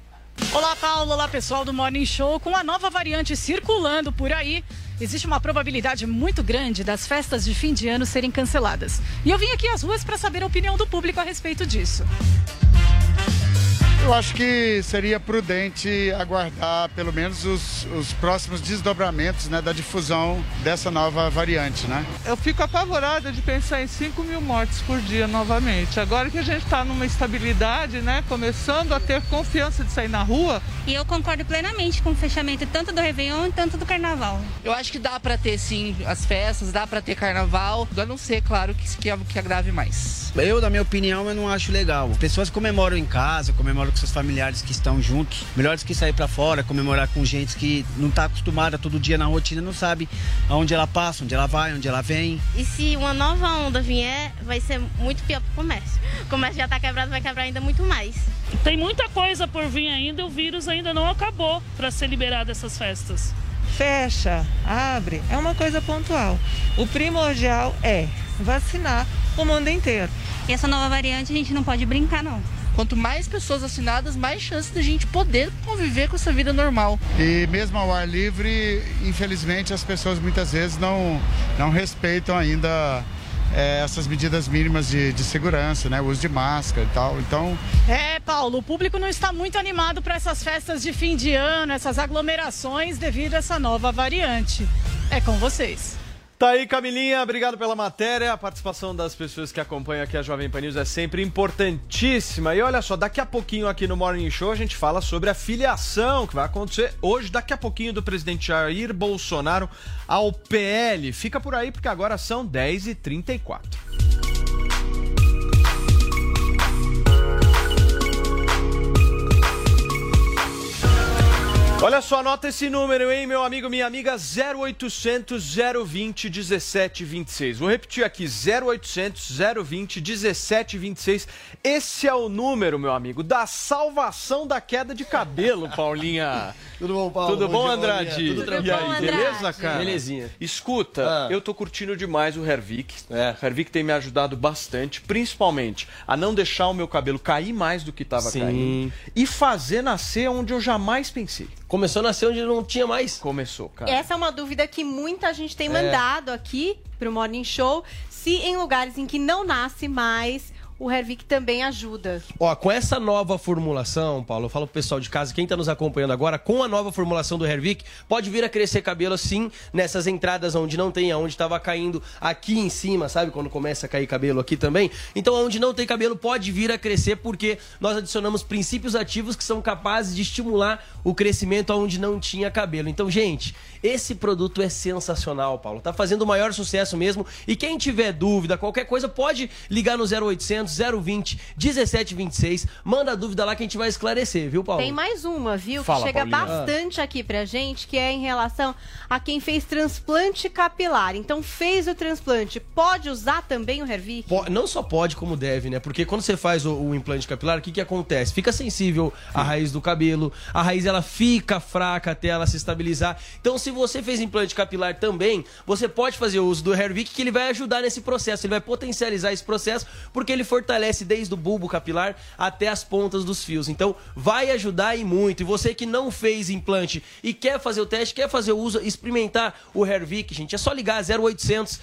Olá, Paulo. Olá, pessoal do Morning Show. Com a nova variante circulando por aí, existe uma probabilidade muito grande das festas de fim de ano serem canceladas. E eu vim aqui às ruas para saber a opinião do público a respeito disso. Eu acho que seria prudente aguardar pelo menos os, os próximos desdobramentos né, da difusão dessa nova variante, né? Eu fico apavorada de pensar em 5 mil mortes por dia novamente. Agora que a gente está numa estabilidade, né? Começando a ter confiança de sair na rua. E eu concordo plenamente com o fechamento tanto do Réveillon quanto do Carnaval. Eu acho que dá pra ter sim as festas, dá pra ter carnaval, a não ser, claro, que, que, que agrave mais. Eu, na minha opinião, eu não acho legal. As pessoas comemoram em casa, comemoram com seus familiares que estão juntos. Melhor do que sair pra fora, comemorar com gente que não tá acostumada todo dia na rotina, não sabe aonde ela passa, onde ela vai, onde ela vem. E se uma nova onda vier, vai ser muito pior pro comércio. O comércio já tá quebrado, vai quebrar ainda muito mais. Tem muita coisa por vir ainda, o vírus ainda não acabou para ser liberado essas festas. Fecha, abre, é uma coisa pontual. O primordial é vacinar o mundo inteiro. E essa nova variante a gente não pode brincar, não. Quanto mais pessoas vacinadas, mais chance da gente poder conviver com essa vida normal. E mesmo ao ar livre, infelizmente, as pessoas muitas vezes não, não respeitam ainda é, essas medidas mínimas de, de segurança, né? O uso de máscara e tal. Então. É, Paulo, o público não está muito animado para essas festas de fim de ano, essas aglomerações devido a essa nova variante. É com vocês. Tá aí, Camilinha, obrigado pela matéria. A participação das pessoas que acompanham aqui a Jovem Pan News é sempre importantíssima. E olha só, daqui a pouquinho aqui no Morning Show a gente fala sobre a filiação que vai acontecer hoje, daqui a pouquinho, do presidente Jair Bolsonaro ao PL. Fica por aí porque agora são 10h34. Olha só, anota esse número, hein, meu amigo, minha amiga, 0800 020 1726. Vou repetir aqui, 0800 020 1726. Esse é o número, meu amigo, da salvação da queda de cabelo, Paulinha. (laughs) Tudo bom, Paulo? Tudo bom, dia, Andrade? Tudo tranquilo. E aí, beleza, cara? Belezinha. Escuta, Ah. eu tô curtindo demais o Hervik. É. O Hervik tem me ajudado bastante, principalmente a não deixar o meu cabelo cair mais do que tava Sim. caindo. E fazer nascer onde eu jamais pensei. Começou a nascer onde não tinha mais? Começou, cara. Essa é uma dúvida que muita gente tem É. mandado aqui pro Morning Show. Se em lugares em que não nasce mais, o Hervik também ajuda. Ó, com essa nova formulação, Paulo, eu falo pro pessoal de casa, quem tá nos acompanhando agora, com a nova formulação do Hervik, pode vir a crescer cabelo assim, nessas entradas onde não tem, onde tava caindo aqui em cima, sabe? Quando começa a cair cabelo aqui também. Então, onde não tem cabelo, pode vir a crescer, porque nós adicionamos princípios ativos que são capazes de estimular o crescimento onde não tinha cabelo. Então, gente, esse produto é sensacional, Paulo. Tá fazendo o maior sucesso mesmo. E quem tiver dúvida, qualquer coisa, pode ligar no 0800 020 1726. Manda a dúvida lá que a gente vai esclarecer, viu, Paulo? Tem mais uma, viu? Fala, que chega Paulinha. bastante aqui pra gente, que é em relação a quem fez transplante capilar. Então, fez o transplante, pode usar também o Hervik? Po- Não só pode, como deve, né? Porque quando você faz o, o implante capilar, o que, que acontece? Fica sensível à raiz do cabelo, a raiz ela fica fraca até ela se estabilizar. Então, se você fez implante capilar também, você pode fazer o uso do Hervik, que ele vai ajudar nesse processo, ele vai potencializar esse processo, porque ele fortalece desde o bulbo capilar até as pontas dos fios. Então, vai ajudar e muito. E você que não fez implante e quer fazer o teste, quer fazer o uso, experimentar o Hervik, gente, é só ligar 0800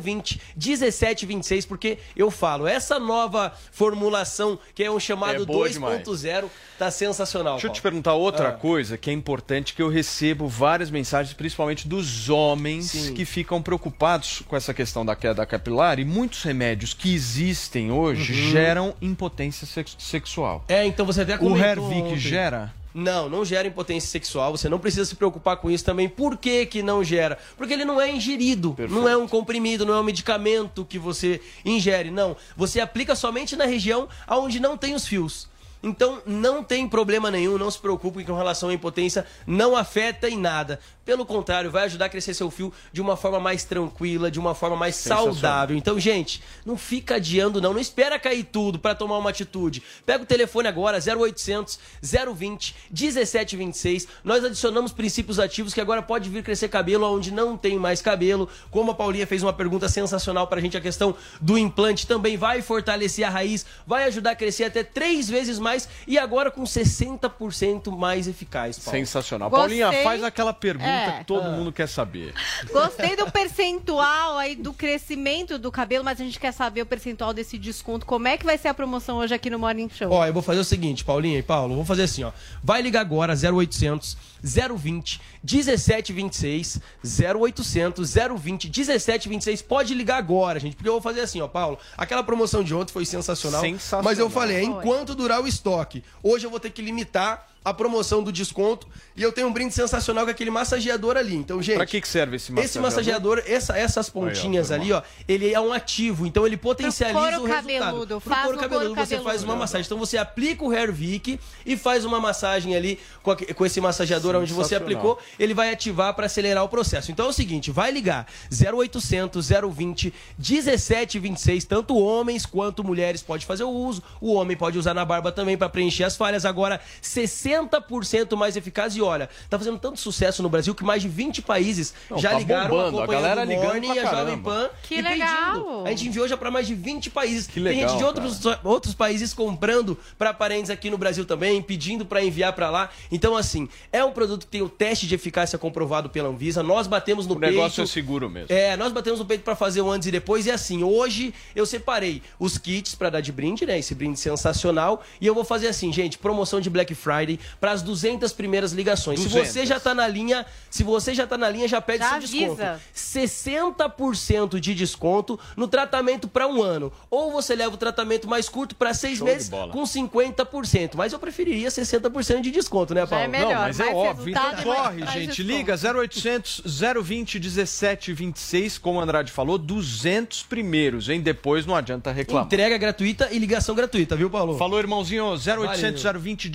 020 1726, porque eu falo, essa nova formulação, que é um chamado É boa demais. 2.0, tá sensacional. Deixa eu te Paulo. perguntar outra Ah. coisa que é importante, que eu recebo várias mensagens, principalmente dos homens, Sim. que ficam preocupados com essa questão da queda capilar e muitos remédios que existem hoje Uhum. geram impotência sex- sexual. É, então você até O comentou Hervik ontem. gera? Não, não gera impotência sexual. Você não precisa se preocupar com isso também. Por que, que não gera? Porque ele não é ingerido. Não é um comprimido, não é um medicamento que você ingere. Não. Você aplica somente na região onde não tem os fios. Então não tem problema nenhum, não se preocupe com relação à impotência, não afeta em nada. Pelo contrário, vai ajudar a crescer seu fio de uma forma mais tranquila, de uma forma mais saudável. Então, gente, não fica adiando não, não espera cair tudo para tomar uma atitude. Pega o telefone agora, 0800 020 1726. Nós adicionamos princípios ativos que agora pode vir crescer cabelo onde não tem mais cabelo. Como a Paulinha fez uma pergunta sensacional pra gente, a questão do implante também vai fortalecer a raiz, vai ajudar a crescer até três vezes mais e agora com 60% mais eficaz, Paulo. Sensacional. Gostei. Paulinha, faz aquela pergunta É. que todo Ah. mundo quer saber. Gostei do percentual aí do crescimento do cabelo, mas a gente quer saber o percentual desse desconto. Como é que vai ser a promoção hoje aqui no Morning Show? Ó, eu vou fazer o seguinte, Paulinha e Paulo, vou fazer assim, ó. Vai ligar agora 0800 020 1726 0800 020 1726. Pode ligar agora, gente, porque eu vou fazer assim, ó, Paulo. Aquela promoção de ontem foi sensacional, Sensacional. mas eu falei, é enquanto durar o estoque. Hoje eu vou ter que limitar a promoção do desconto e eu tenho um brinde sensacional com aquele massageador ali. Então, gente, Pra que, que serve esse massageador? esse massageador, essa- essas pontinhas Aí, ó, ali, ó, ele é um ativo, então ele potencializa couro o resultado. cabeludo, Pro faz couro cabeludo, couro você faz uma massagem. Então você aplica o Hervik e faz uma massagem ali com, aque- com esse massageador onde você aplicou, ele vai ativar para acelerar o processo. Então é o seguinte, vai ligar 0800 020 1726, tanto homens quanto mulheres pode fazer o uso. O homem pode usar na barba também para preencher as falhas. Agora 60 60% mais eficaz. E olha, tá fazendo tanto sucesso no Brasil que mais de 20 países Não, já tá ligaram bombando, a galera o ligando e a Jovem. Pan. Que e legal. pedindo. A gente enviou já para mais de 20 países. Que Tem gente legal, de outros, outros países comprando para parentes aqui no Brasil também, pedindo para enviar para lá. Então, assim, é um produto que tem o teste de eficácia comprovado pela Anvisa. Nós batemos no O peito. negócio é seguro mesmo. É, nós batemos no peito para fazer o antes e depois. E assim, hoje eu separei os kits para dar de brinde, né? Esse brinde sensacional. E eu vou fazer assim, gente, promoção de Black Friday para as 200 primeiras ligações. Se 200. você já tá na linha, se você já tá na linha, já pede Já seu avisa. desconto. 60% de desconto no tratamento para um ano. Ou você leva o tratamento mais curto para seis Show meses com 50%. Mas eu preferiria 60% de desconto, né, Paulo? Não, mas é mais óbvio. Então mais- corre, mais gente. desconto. Liga 0800 020 1726, como o Andrade falou, 200 primeiros, hein? Depois não adianta reclamar. Entrega gratuita e ligação gratuita, viu, Paulo? Falou, irmãozinho, 0800 Valeu. 020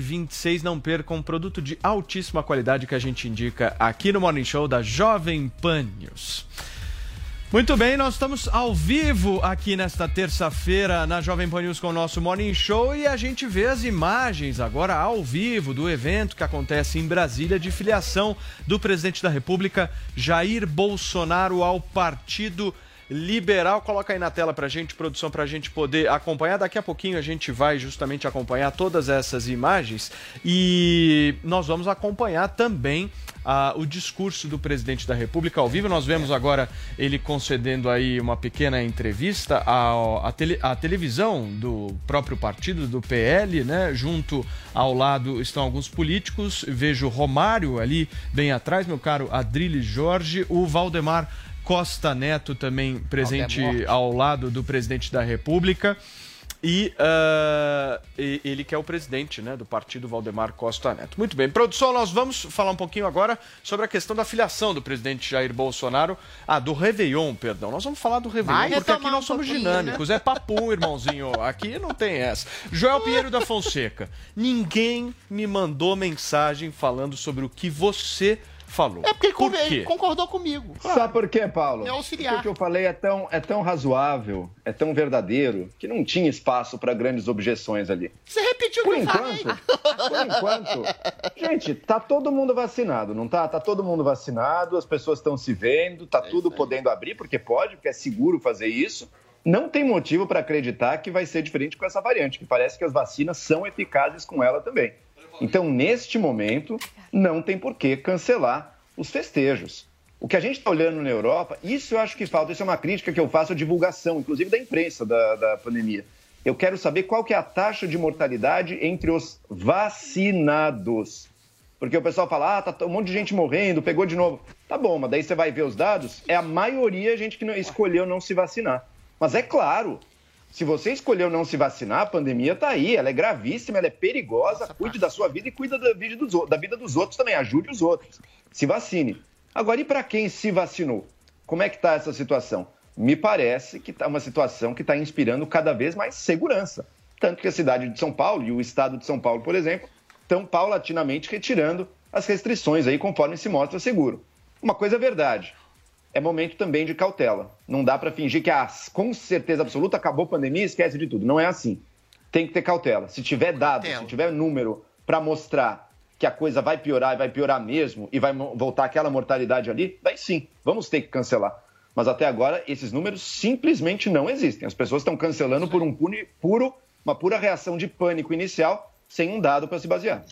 1726. Não percam um produto de altíssima qualidade que a gente indica aqui no Morning Show da Jovem Pan News. Muito bem, nós estamos ao vivo aqui nesta terça-feira na Jovem Pan News com o nosso Morning Show e a gente vê as imagens agora ao vivo do evento que acontece em Brasília de filiação do presidente da República Jair Bolsonaro ao Partido Liberal. Coloca aí na tela pra gente, produção, pra gente poder acompanhar. Daqui a pouquinho a gente vai justamente acompanhar todas essas imagens e nós vamos acompanhar também ah, o discurso do presidente da República ao vivo. Nós vemos agora ele concedendo aí uma pequena entrevista à, tele- à televisão do próprio partido, do PL, né? Junto ao lado estão alguns políticos. Vejo Romário ali bem atrás, meu caro Adriles Jorge, o Valdemar Costa Neto também presente Valdemorte. ao lado do presidente da República. E, e- ele que é o presidente né, do partido Valdemar Costa Neto. Muito bem, produção, nós vamos falar um pouquinho agora sobre a questão da filiação do presidente Jair Bolsonaro. Ah, do Réveillon, perdão. Nós vamos falar do Réveillon, Vai porque aqui nós um somos pouquinho, dinâmicos. É papum, irmãozinho. Aqui não tem essa. Joel Pinheiro da Fonseca. Ninguém me mandou mensagem falando sobre o que você falou. É porque ele, Por ele concordou comigo. Sabe por quê, Paulo? Meu auxiliar. Porque o que eu falei é tão, é tão razoável, é tão verdadeiro, que não tinha espaço para grandes objeções ali. Você repetiu o Por que eu falei. enquanto, por enquanto, gente, tá todo mundo vacinado, não tá? Tá todo mundo vacinado, as pessoas estão se vendo, tá tudo podendo abrir, porque pode, porque é seguro fazer isso. Não tem motivo para acreditar que vai ser diferente com essa variante, que parece que as vacinas são eficazes com ela também. Então, neste momento, não tem por que cancelar os festejos. O que a gente está olhando na Europa, isso eu acho que falta, isso é uma crítica que eu faço à divulgação, inclusive da imprensa da, da pandemia. Eu quero saber qual que é a taxa de mortalidade entre os vacinados. Porque o pessoal fala, ah, tá um monte de gente morrendo, pegou de novo. Tá bom, mas daí você vai ver os dados, é a maioria gente que escolheu não se vacinar. Mas é claro, se você escolheu não se vacinar, a pandemia tá aí, ela é gravíssima, ela é perigosa, cuide da sua vida e cuida da vida dos, da vida dos outros também, ajude os outros. Se vacine. Agora, e para quem se vacinou? Como é que está essa situação? Me parece que está uma situação que está inspirando cada vez mais segurança. Tanto que a cidade de São Paulo e o estado de São Paulo, por exemplo, estão paulatinamente retirando as restrições aí conforme se mostra seguro. Uma coisa é verdade, é momento também de cautela. Não dá para fingir que ah, com certeza absoluta acabou a pandemia, esquece de tudo. Não é assim. Tem que ter cautela. Se tiver dado, se tiver número para mostrar que a coisa vai piorar e vai piorar mesmo e vai voltar aquela mortalidade ali, daí sim, vamos ter que cancelar. Mas até agora esses números simplesmente não existem. As pessoas estão cancelando por um puro, uma pura reação de pânico inicial, sem um dado para se basear.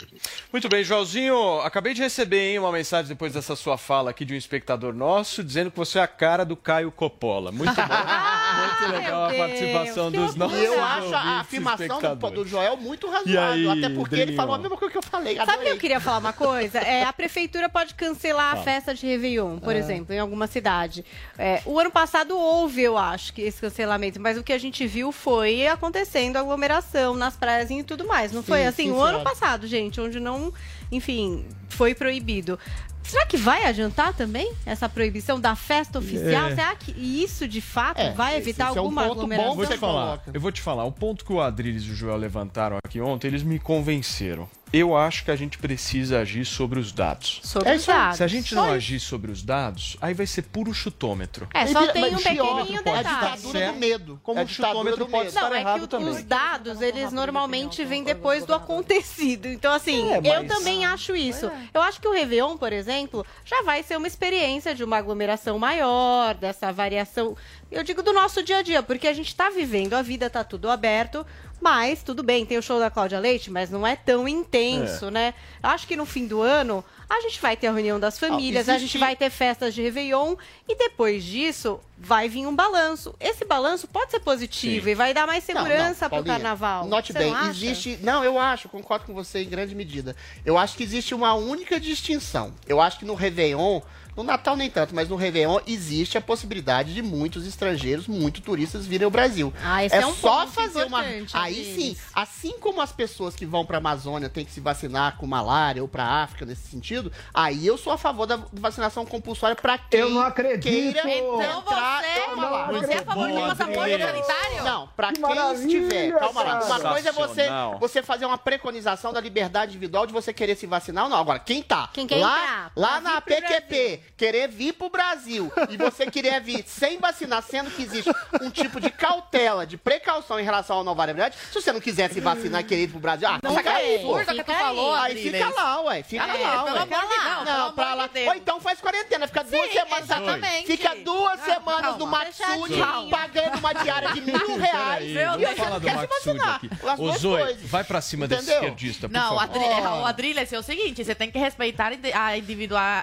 Muito bem, Joãozinho, acabei de receber hein, uma mensagem depois dessa sua fala aqui de um espectador nosso, dizendo que você é a cara do Caio Coppola. Muito bom, (laughs) muito legal a Deus, participação que dos nossos E eu acho a afirmação do, do Joel muito razoável. aí, até porque ele falou a mesma coisa que eu falei. Sabe que adorei. eu queria falar uma coisa? É, a prefeitura pode cancelar a festa de Réveillon, por É. exemplo, em alguma cidade. É, o ano passado houve, eu acho, que esse cancelamento, mas o que a gente viu foi acontecendo aglomeração nas praias e tudo mais. Não Sim, foi assim? sim, o ano passado, gente, onde não, enfim, foi proibido. Será que vai adiantar também essa proibição da festa oficial? É. Será que isso de fato É, vai esse- evitar esse é um alguma ponto aglomeração? Eu vou te falar, eu vou te falar, o ponto que o Adriles e o Joel levantaram aqui ontem, eles me convenceram. Eu acho que a gente precisa agir sobre os dados. Sobre É os isso dados. Se a gente não Só agir sobre os dados, aí vai ser puro chutômetro. É, só tem um Mas pequenininho detalhe. É a ditadura do medo. Como é o chutômetro pode medo. estar Não, é errado que o- também. os dados, eles normalmente vêm depois do acontecido. Então, assim, É, eu mas- também acho isso. Eu acho que o Réveillon, por exemplo, já vai ser uma experiência de uma aglomeração maior, dessa variação. Eu digo do nosso dia a dia, porque a gente tá vivendo, a vida tá tudo aberto. Mas, tudo bem, tem o show da Cláudia Leite, mas não é tão intenso, É. né? Acho que no fim do ano, a gente vai ter a reunião das famílias, a existe- gente vai ter festas de Réveillon, e depois disso, vai vir um balanço. Esse balanço pode ser positivo Sim. e vai dar mais segurança para o carnaval. Note Você bem, não existe. Não, eu acho, concordo com você em grande medida. Eu acho que existe uma única distinção. Eu acho que no Réveillon. No Natal nem tanto, mas no Réveillon existe a possibilidade de muitos estrangeiros, muitos turistas virem ao Brasil. Ah, esse é é um só ponto fazer uma. Aí Adriles. sim, assim como as pessoas que vão para a Amazônia têm que se vacinar com malária ou para África nesse sentido, aí eu sou a favor da vacinação compulsória para quem Eu não acredito. queira Então entrar. você- Calma lá. você é a favor do Boa, passaporte sanitário? Não, para Que quem estiver. Calma lá. Uma coisa é você, você fazer uma preconização da liberdade individual de você querer se vacinar ou não. Agora, quem tá Quem quer lá, entrar, lá na PQP, querer vir pro Brasil e você querer vir sem vacinar, sendo que existe um tipo de cautela, de precaução em relação à nova variedade, se você não quiser se vacinar e querer ir pro Brasil, ah, Não tem. pô. Força que tu falou, aí, Adriles. fica lá, ué. Fica É, lá, pelo ué. amor de Deus, Não, pelo pra amor lá. Ou então faz quarentena, fica duas Sim, semanas. exatamente. Fica duas semanas no Maxud, Fechadinho. pagando uma diária de mil reais. E você não quer se vacinar. Ô, duas Zoe, vai pra cima desse Entendeu? esquerdista, por Não, favor. Adri o Adriles é o seguinte, você tem que respeitar a individua-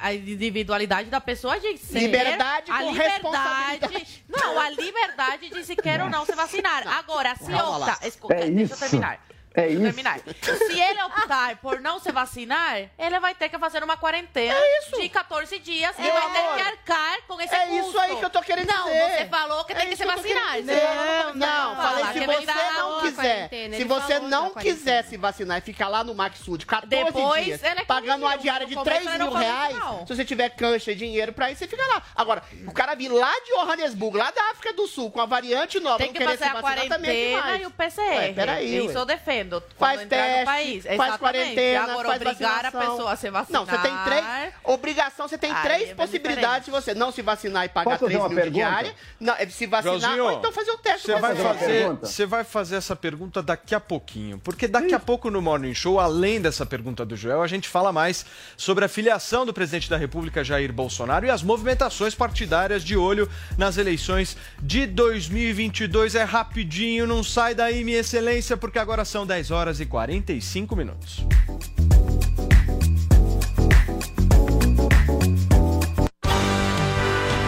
a individualidade da pessoa de ser... Liberdade a com liberdade, Não, a liberdade de se quer ou não se vacinar. Agora, se optar... Escuta, É deixa eu isso. terminar. É isso. terminar. Se ele optar por não se vacinar, ele vai ter que fazer uma quarentena de 14 dias e Meu vai amor, ter que arcar com esse é custo. isso aí que eu tô querendo não, dizer. você falou que É tem que isso se vacinar. dizer. não, Não, falei se você não quiser. quarentena, Se você não quiser se vacinar e ficar lá no Maxud 14 Depois, dias, é pagando uma diária de No começo 3 ele não mil reais, isso, não. se você tiver cancha e dinheiro pra ir, você fica lá. Agora, o cara vir lá de Johannesburg, lá da África do Sul, com a variante nova, Tem não que querer fazer se a vacinar também é quarentena demais. e o PCR. Ué, peraí, Isso ué. eu defendo. Faz quando entrar no teste, país. faz Exatamente. quarentena, Agora, faz obrigar vacinação. a pessoa a se vacinar. Não, você tem três. Obrigação, você tem Aí três é possibilidades de você não se vacinar e pagar Posso fazer 3 uma mil de pergunta? diária. Não, é se vacinar Joãozinho, ou então fazer o teste. Você vai, você. fazer, pergunta? você vai fazer essa pergunta daqui a pouquinho. Porque daqui a pouco no Morning Show, além dessa pergunta do Joel, a gente fala mais sobre a filiação do presidente da República, Jair Bolsonaro, e as movimentações partidárias de olho nas eleições de 2022. É rapidinho, não sai daí, minha excelência, porque agora são 10 horas e 45 minutos.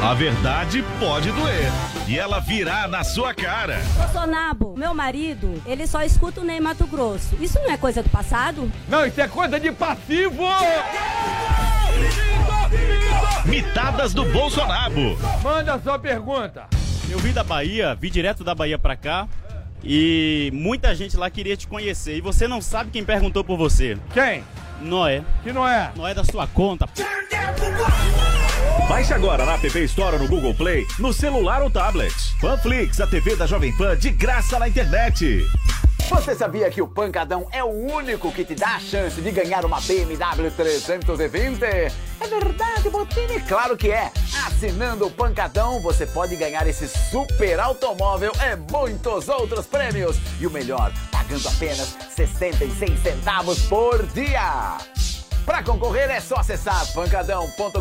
A verdade pode doer. E ela virá na sua cara. Bolsonaro, meu marido, ele só escuta o Ney Mato Grosso. Isso não é coisa do passado? Não, isso é coisa de passivo! Mitadas do Bolsonaro. Manda a sua pergunta. Eu vim da Bahia, vim direto da Bahia pra cá e muita gente lá queria te conhecer. E você não sabe quem perguntou por você. Quem? Noé. Que não é? Noé da sua conta. Baixe agora na App Store ou no Google Play, no celular ou tablet. Panflix, a TV da Jovem Pan de graça na internet. Você sabia que o Pancadão é o único que te dá a chance de ganhar uma BMW 320? É verdade, Botini? Claro que é! Assinando o Pancadão, você pode ganhar esse super automóvel e muitos outros prêmios. E o melhor, pagando apenas 66 centavos por dia. Para concorrer é só acessar pancadão.com.br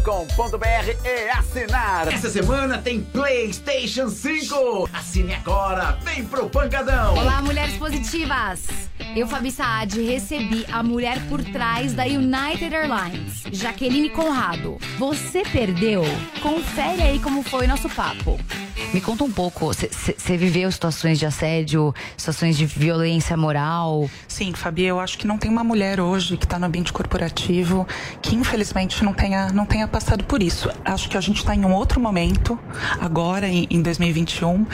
e assinar. Essa semana tem PlayStation 5. Assine agora, vem pro Pancadão. Olá, mulheres positivas! Eu, Fabi Saad, recebi a mulher por trás da United Airlines, Jaqueline Conrado. Você perdeu? Confere aí como foi nosso papo. Me conta um pouco, você viveu situações de assédio, situações de violência moral? Sim, Fabi, eu acho que não tem uma mulher hoje que está no ambiente corporativo que infelizmente não tenha, não tenha passado por isso. Acho que a gente está em um outro momento, agora em, em 2021,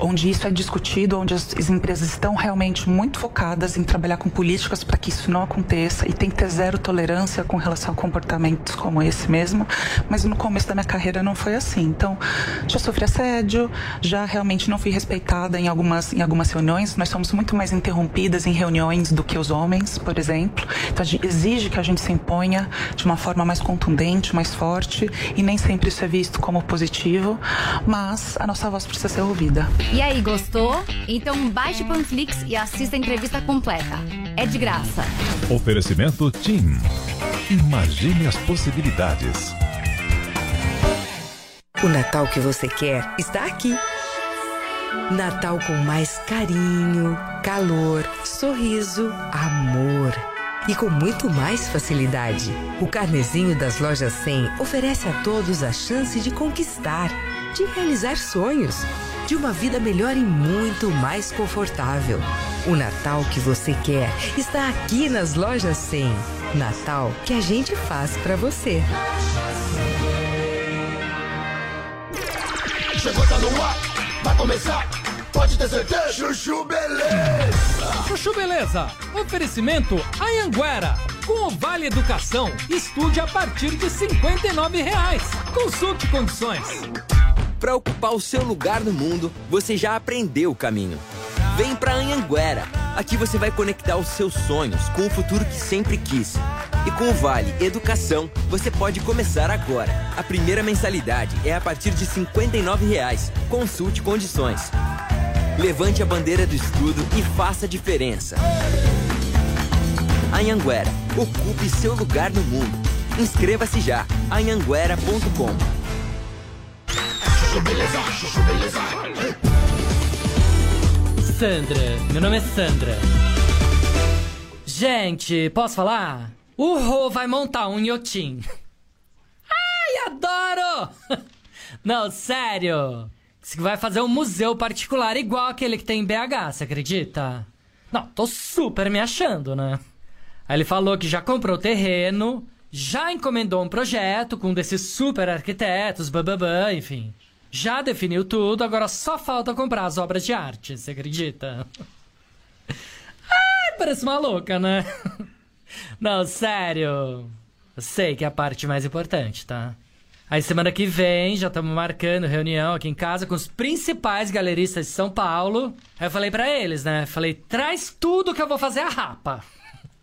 onde isso é discutido, onde as, as empresas estão realmente muito focadas em trabalhar com políticas para que isso não aconteça e tem que ter zero tolerância com relação a comportamentos como esse mesmo. Mas no começo da minha carreira não foi assim. Então, já sofri assédio, já realmente não fui respeitada em algumas, em algumas reuniões. Nós somos muito mais interrompidas em reuniões do que os homens, por exemplo. Então, exige que a gente se imponha de uma forma mais contundente, mais forte, e nem sempre isso é visto como positivo, mas a nossa voz precisa ser ouvida. E aí, gostou? Então baixe o Panflix e assista a entrevista completa. É de graça. Oferecimento TIM. Imagine as possibilidades. O Natal que você quer está aqui. Natal com mais carinho, calor, sorriso, amor. E com muito mais facilidade. O carnezinho das lojas 100 oferece a todos a chance de conquistar, de realizar sonhos, de uma vida melhor e muito mais confortável. O Natal que você quer está aqui nas lojas 100. Natal que a gente faz para você. Chegou, tá no ar, vai começar, pode ter certeza. Chuchu Beleza. Chuchu Beleza. Oferecimento Anhanguera. Com o Vale Educação, estude a partir de 59 reais. Consulte condições. Para ocupar o seu lugar no mundo, você já aprendeu o caminho. Vem pra Anhanguera. Aqui você vai conectar os seus sonhos com o futuro que sempre quis. E com o Vale Educação, você pode começar agora. A primeira mensalidade é a partir de 59 reais. Consulte condições. Levante a bandeira do estudo e faça a diferença. Anhanguera, ocupe seu lugar no mundo. Inscreva-se já. anhanguera.com. Sandra, meu nome é Sandra. Gente, posso falar? O Rô vai montar um iotim. (laughs) Ai, adoro! (laughs) Não, sério. Que vai fazer um museu particular igual aquele que tem em BH, você acredita? Não, tô super me achando, né? Aí ele falou que já comprou terreno, já encomendou um projeto com um desses super arquitetos, bababã, enfim. Já definiu tudo, agora só falta comprar as obras de arte, você acredita? (laughs) Ai, parece uma louca, né? (laughs) Não, sério. Eu sei que é a parte mais importante, tá? Aí semana que vem já estamos marcando reunião aqui em casa com os principais galeristas de São Paulo. Aí eu falei pra eles, né? Falei, traz tudo que eu vou fazer a rapa.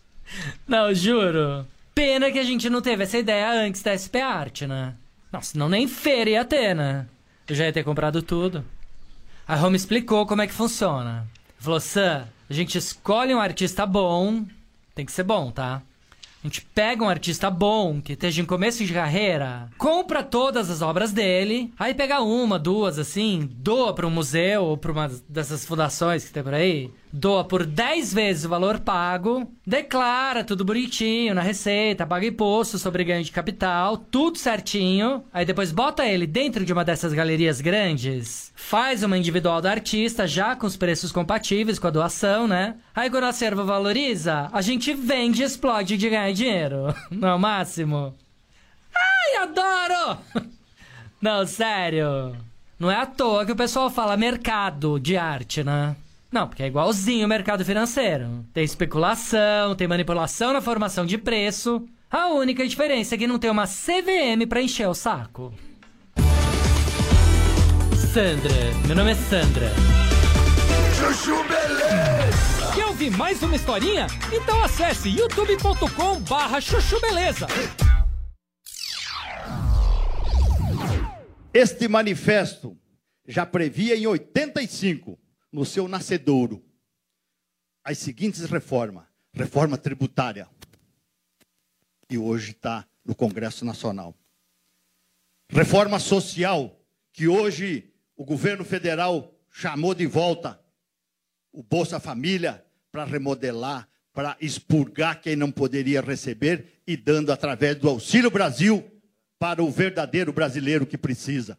(laughs) Não, juro. Pena que a gente não teve essa ideia antes da SP Art, né? Não, senão nem feira ia ter, né? Eu já ia ter comprado tudo. A Roma explicou como é que funciona. Falou, Sam, a gente escolhe um artista bom, tem que ser bom, tá? Gente pega um artista bom, que esteja em começo de carreira, compra todas as obras dele, aí pega uma, duas, assim, doa para um museu ou para uma dessas fundações que tem por aí, doa por 10 vezes o valor pago, declara tudo bonitinho na receita, paga imposto sobre ganho de capital, tudo certinho, aí depois bota ele dentro de uma dessas galerias grandes, faz uma individual do artista já com os preços compatíveis com a doação, né? Aí quando o acervo valoriza, a gente vende e explode de ganhar dinheiro. (laughs) Não é o máximo? Ai, adoro! (laughs) Não, sério. Não é à toa que o pessoal fala mercado de arte, né? Não, porque é igualzinho o mercado financeiro. Tem especulação, tem manipulação na formação de preço. A única diferença é que não tem uma CVM pra encher o saco. Sandra, meu nome é Sandra. Chuchu Beleza. Quer ouvir mais uma historinha? Então acesse youtube.com barra chuchu beleza. Este manifesto já previa em 85, no seu nascedouro, as seguintes reformas: reforma tributária, que hoje está no Congresso Nacional, reforma social, que hoje o governo federal chamou de volta o Bolsa Família para remodelar, para expurgar quem não poderia receber e dando através do Auxílio Brasil para o verdadeiro brasileiro que precisa.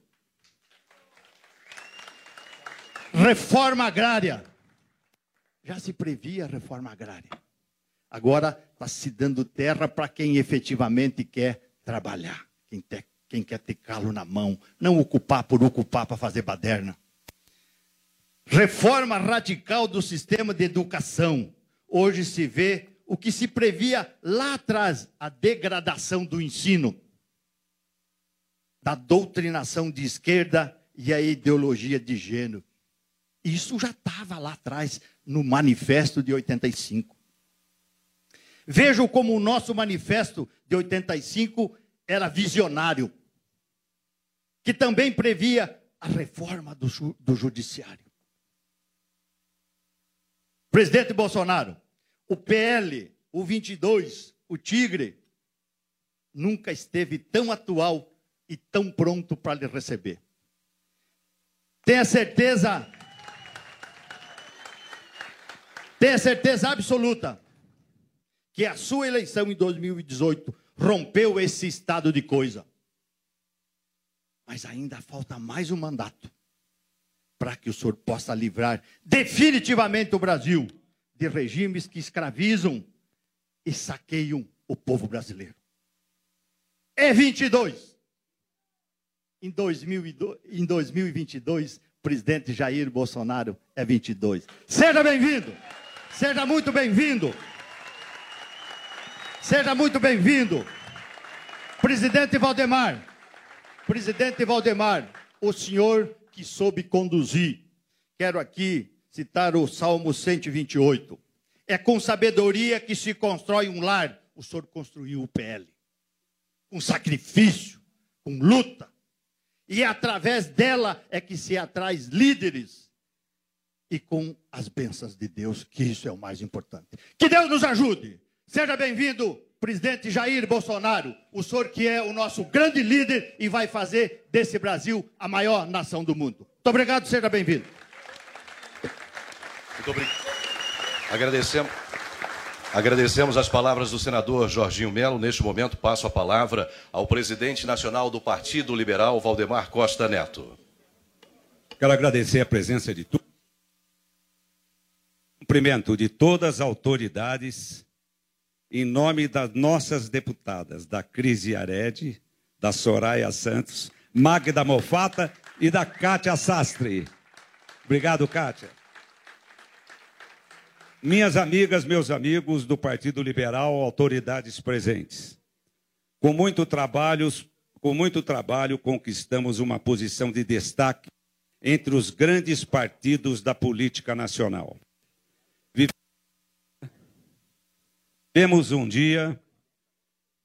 Reforma agrária. Já se previa a reforma agrária. Agora está se dando terra para quem efetivamente quer trabalhar, quem, ter, quem quer ter calo na mão, não ocupar por ocupar para fazer baderna. Reforma radical do sistema de educação. Hoje se vê o que se previa lá atrás, a degradação do ensino, da doutrinação de esquerda e a ideologia de gênero. Isso já estava lá atrás, no manifesto de 85. Vejam como o nosso manifesto de 85 era visionário, que também previa a reforma do, do judiciário. Presidente Bolsonaro, o PL, o 22, o Tigre, nunca esteve tão atual e tão pronto para lhe receber. Tenha certeza, tenha certeza absoluta que a sua eleição em 2018 rompeu esse estado de coisa. Mas ainda falta mais um mandato para que o senhor possa livrar definitivamente o Brasil de regimes que escravizam e saqueiam o povo brasileiro. É 22. Em, 2002, em 2022, presidente Jair Bolsonaro é 22. Seja bem-vindo. Seja muito bem-vindo. Seja muito bem-vindo. Presidente Valdemar. Presidente Valdemar, o senhor que soube conduzir. Quero aqui citar o Salmo 128. É com sabedoria que se constrói um lar. O senhor construiu o PL. Com sacrifício, com luta. E é através dela é que se atrai líderes. E com as bênçãos de Deus, que isso é o mais importante. Que Deus nos ajude. Seja bem-vindo, presidente Jair Bolsonaro, o senhor que é o nosso grande líder e vai fazer desse Brasil a maior nação do mundo. Muito obrigado, seja bem-vindo. Muito obrigado. Agradecemos. Agradecemos as palavras do senador Jorginho Melo. Neste momento, passo a palavra ao presidente nacional do Partido Liberal, Valdemar Costa Neto. Quero agradecer a presença de todos. Cumprimento de todas as autoridades em nome das nossas deputadas, da Crise Arede, da Soraya Santos, Magda Mofata e da Cátia Sastre. Obrigado, Cátia. Minhas amigas, meus amigos do Partido Liberal, autoridades presentes. Com muito trabalho, com muito trabalho conquistamos uma posição de destaque entre os grandes partidos da política nacional. Vemos um dia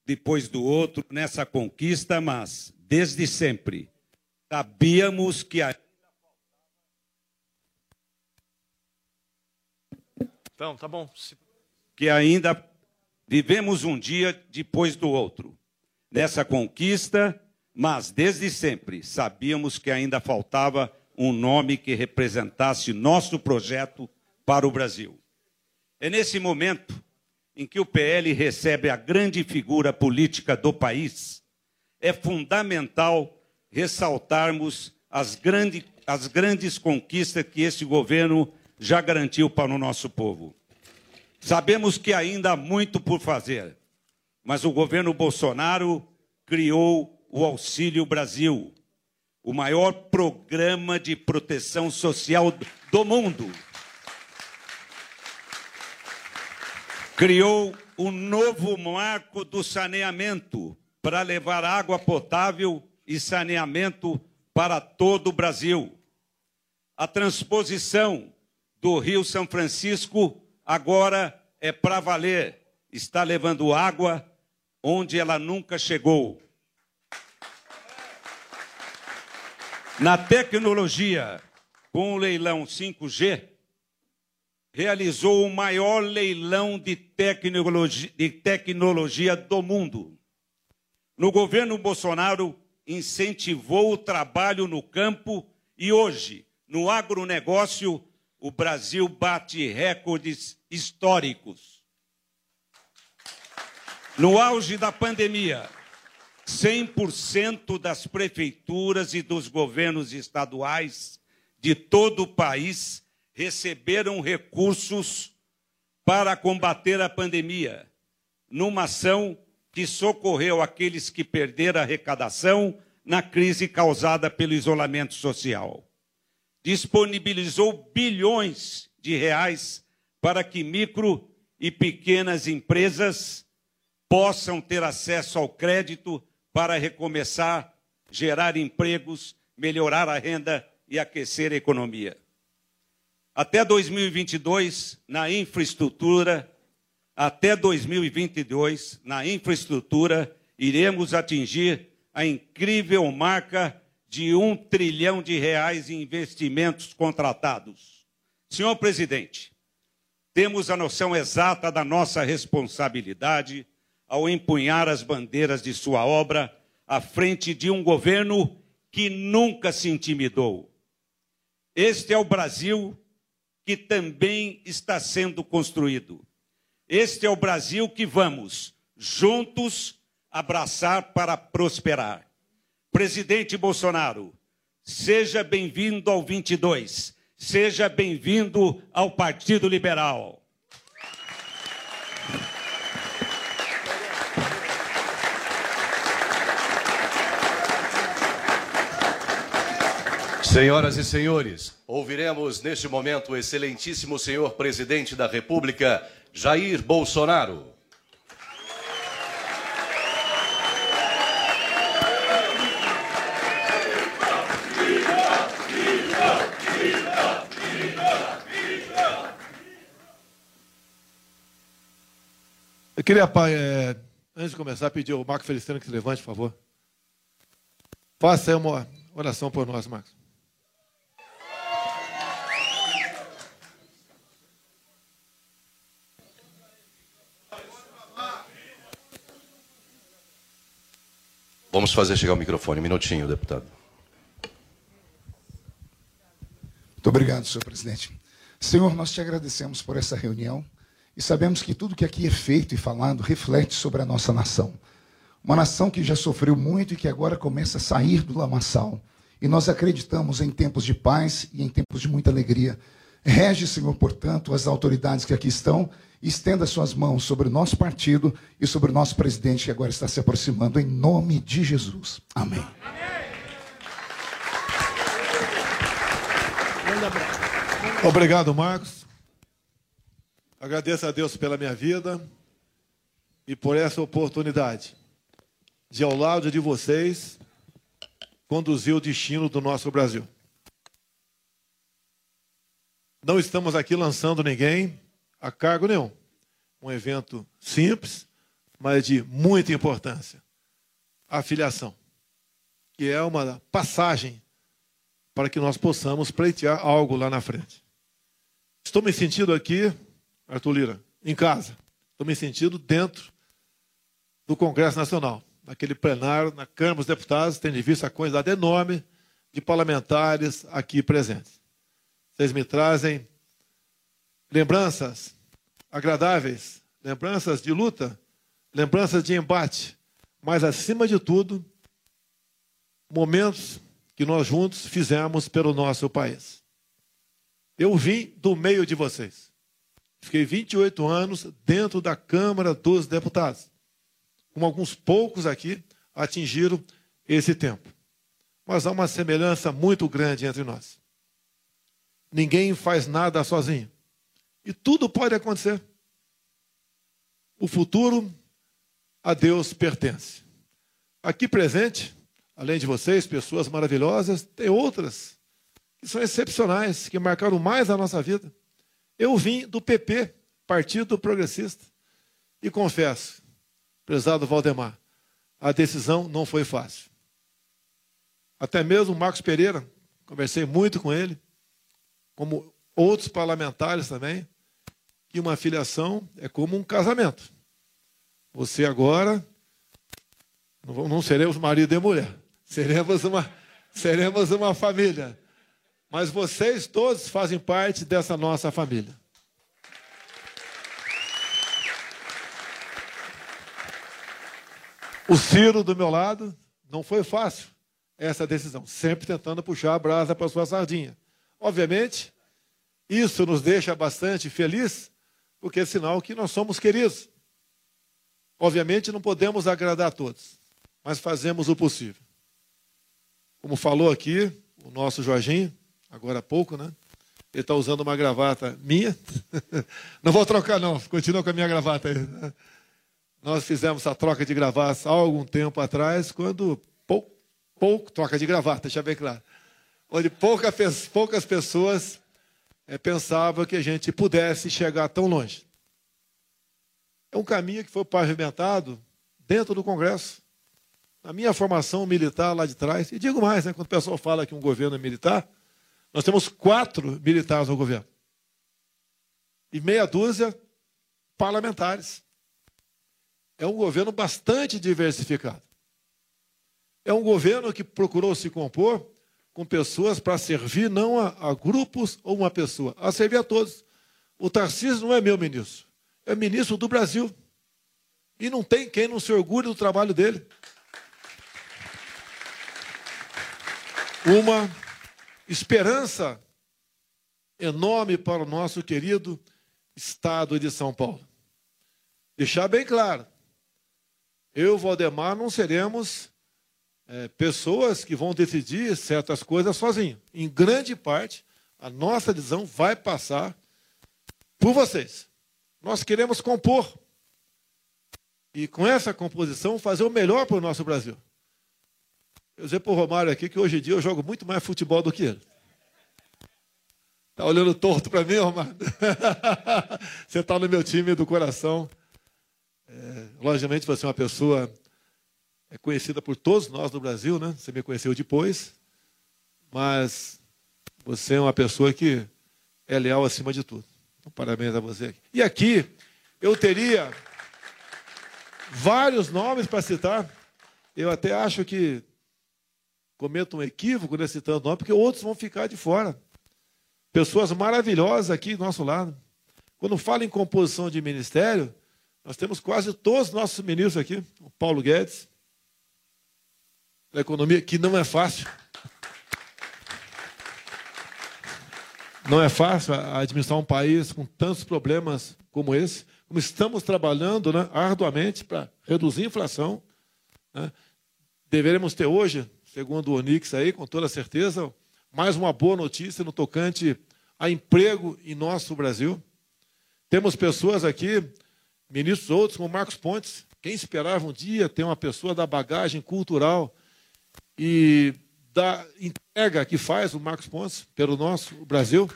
depois do outro nessa conquista, mas desde sempre sabíamos que a Então, tá bom. que ainda vivemos um dia depois do outro nessa conquista, mas desde sempre sabíamos que ainda faltava um nome que representasse nosso projeto para o Brasil. É nesse momento em que o PL recebe a grande figura política do país, é fundamental ressaltarmos as, grande, as grandes conquistas que esse governo já garantiu para o nosso povo. Sabemos que ainda há muito por fazer, mas o governo Bolsonaro criou o Auxílio Brasil, o maior programa de proteção social do mundo. Criou um novo marco do saneamento para levar água potável e saneamento para todo o Brasil. A transposição do Rio São Francisco agora é para valer. Está levando água onde ela nunca chegou. Na tecnologia, com o leilão 5G, realizou o maior leilão de tecnologia, de tecnologia do mundo. No governo Bolsonaro, incentivou o trabalho no campo e hoje, no agronegócio, o Brasil bate recordes históricos. No auge da pandemia, 100% das prefeituras e dos governos estaduais de todo o país receberam recursos para combater a pandemia, numa ação que socorreu aqueles que perderam a arrecadação na crise causada pelo isolamento social. Disponibilizou bilhões de reais para que micro e pequenas empresas possam ter acesso ao crédito para recomeçar, gerar empregos, melhorar a renda e aquecer a economia. Até 2022, na infraestrutura, até 2022, na infraestrutura, iremos atingir a incrível marca de um trilhão de reais em investimentos contratados. Senhor presidente, temos a noção exata da nossa responsabilidade ao empunhar as bandeiras de sua obra à frente de um governo que nunca se intimidou. Este é o Brasil que também está sendo construído. Este é o Brasil que vamos, juntos, abraçar para prosperar. Presidente Bolsonaro, seja bem-vindo ao 22, seja bem-vindo ao Partido Liberal. Senhoras e senhores, ouviremos neste momento o excelentíssimo senhor presidente da República, Jair Bolsonaro. Eu queria, pai, é, antes de começar, pedir ao Marco Feliciano que se levante, por favor. Faça aí uma oração por nós, Marcos. Vamos fazer chegar o microfone. Um minutinho, deputado. Muito obrigado, senhor presidente. Senhor, nós te agradecemos por essa reunião e sabemos que tudo que aqui é feito e falado reflete sobre a nossa nação. Uma nação que já sofreu muito e que agora começa a sair do lamaçal. E nós acreditamos em tempos de paz e em tempos de muita alegria. Rege, Senhor, portanto, as autoridades que aqui estão estenda suas mãos sobre o nosso partido e sobre o nosso presidente que agora está se aproximando, em nome de Jesus. Amém. Obrigado, Marcos. Agradeço a Deus pela minha vida e por essa oportunidade de, ao lado de vocês, conduzir o destino do nosso Brasil. Não estamos aqui lançando ninguém a cargo nenhum. Um evento simples, mas de muita importância. A filiação, que é uma passagem para que nós possamos pleitear algo lá na frente. Estou me sentindo aqui, Arthur Lira, em casa. Estou me sentindo dentro do Congresso Nacional, naquele plenário, na Câmara dos Deputados, tendo visto a quantidade enorme de parlamentares aqui presentes. Vocês me trazem lembranças agradáveis, lembranças de luta, lembranças de embate, mas acima de tudo, momentos que nós juntos fizemos pelo nosso país. Eu vim do meio de vocês. Fiquei 28 anos dentro da Câmara dos Deputados. Como alguns poucos aqui atingiram esse tempo. Mas há uma semelhança muito grande entre nós. Ninguém faz nada sozinho. E tudo pode acontecer. O futuro a Deus pertence. Aqui presente, além de vocês, pessoas maravilhosas, tem outras que são excepcionais, que marcaram mais a nossa vida. Eu vim do PP, Partido Progressista, e confesso, prezado Valdemar, a decisão não foi fácil. Até mesmo o Marcos Pereira, conversei muito com ele, como outros parlamentares também, que uma filiação é como um casamento. Você agora não seremos marido e mulher, seremos uma, seremos uma família. Mas vocês todos fazem parte dessa nossa família. O Ciro do meu lado não foi fácil essa decisão, sempre tentando puxar a brasa para sua sardinha. Obviamente, isso nos deixa bastante felizes, porque é sinal que nós somos queridos. Obviamente não podemos agradar a todos, mas fazemos o possível. Como falou aqui o nosso Jorginho, agora há pouco, né? Ele está usando uma gravata minha. (laughs) Não vou trocar, não. Continua com a minha gravata aí. Nós fizemos a troca de gravatas há algum tempo atrás, quando pouco, pouco troca de gravata, deixa bem claro. onde pouca, poucas pessoas é, pensavam que a gente pudesse chegar tão longe. É um caminho que foi pavimentado dentro do Congresso. Na minha formação militar lá de trás, e digo mais, né, quando o pessoal fala que um governo é militar, nós temos quatro militares no governo. E meia dúzia parlamentares. É um governo bastante diversificado. É um governo que procurou se compor com pessoas para servir não a, a, grupos ou uma pessoa, a servir a todos. O Tarcísio não é meu ministro, é ministro do Brasil. E não tem quem não se orgulhe do trabalho dele. Uma esperança enorme para o nosso querido estado de São Paulo. Deixar bem claro, eu, Valdemar, não seremos é, pessoas que vão decidir certas coisas sozinhos. Em grande parte, a nossa decisão vai passar por vocês. Nós queremos compor. E com essa composição, fazer o melhor para o nosso Brasil. Eu dizer para o Romário aqui que hoje em dia eu jogo muito mais futebol do que ele. Está olhando torto para mim, Romário? (laughs) Você está no meu time do coração. É, logicamente, você é uma pessoa é conhecida por todos nós no Brasil, né? Você me conheceu depois, mas você é uma pessoa que é leal acima de tudo. Então, parabéns a você. E aqui eu teria vários nomes para citar. Eu até acho que cometo um equívoco nesse tanto nome, porque outros vão ficar de fora. Pessoas maravilhosas aqui do nosso lado. Quando fala em composição de ministério, nós temos quase todos os nossos ministros aqui. O Paulo Guedes, da economia, que não é fácil. Não é fácil administrar um país com tantos problemas como esse, como estamos trabalhando né, arduamente para reduzir a inflação. Né. Deveremos ter hoje, segundo o Onix aí, com toda certeza, mais uma boa notícia no tocante a emprego em nosso Brasil. Temos pessoas aqui, ministros outros, como Marcos Pontes. Quem esperava um dia ter uma pessoa da bagagem cultural e da entrega que faz o Marcos Pontes pelo nosso Brasil.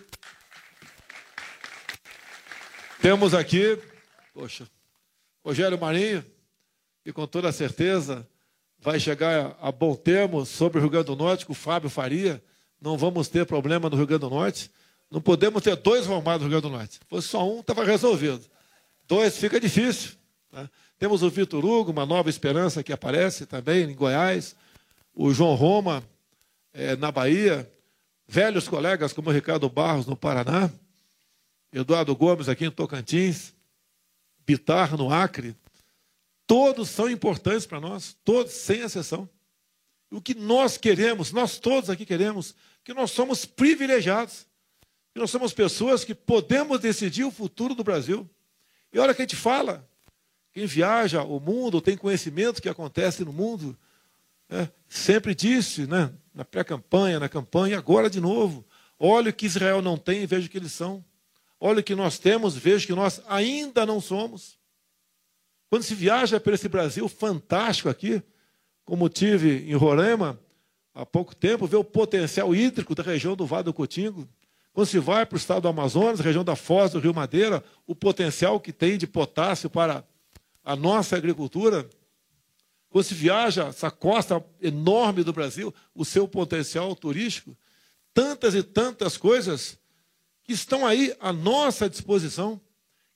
Temos aqui, poxa, Rogério Marinho, que com toda certeza vai chegar a bom termo sobre o Rio Grande do Norte, com o Fábio Faria. Não vamos ter problema no Rio Grande do Norte. Não podemos ter dois formados no Rio Grande do Norte. Se fosse só um, estava resolvido. Dois fica difícil. Né? Temos o Vitor Hugo, uma nova esperança que aparece também em Goiás o João Roma, é, na Bahia, velhos colegas como o Ricardo Barros, no Paraná, Eduardo Gomes, aqui em Tocantins, Bitar, no Acre, todos são importantes para nós, todos, sem exceção. O que nós queremos, nós todos aqui queremos, que nós somos privilegiados, que nós somos pessoas que podemos decidir o futuro do Brasil. E olha que a gente fala, quem viaja o mundo, tem conhecimento que acontece no mundo, é, sempre disse, né, na pré-campanha, na campanha, e agora de novo. Olha o que Israel não tem e veja o que eles são. Olha o que nós temos, veja que nós ainda não somos. Quando se viaja para esse Brasil fantástico aqui, como tive em Roraima há pouco tempo, vê o potencial hídrico da região do Vale do Cotingo. Quando se vai para o estado do Amazonas, região da Foz do Rio Madeira, o potencial que tem de potássio para a nossa agricultura. Quando se viaja essa costa enorme do Brasil, o seu potencial turístico, tantas e tantas coisas que estão aí à nossa disposição.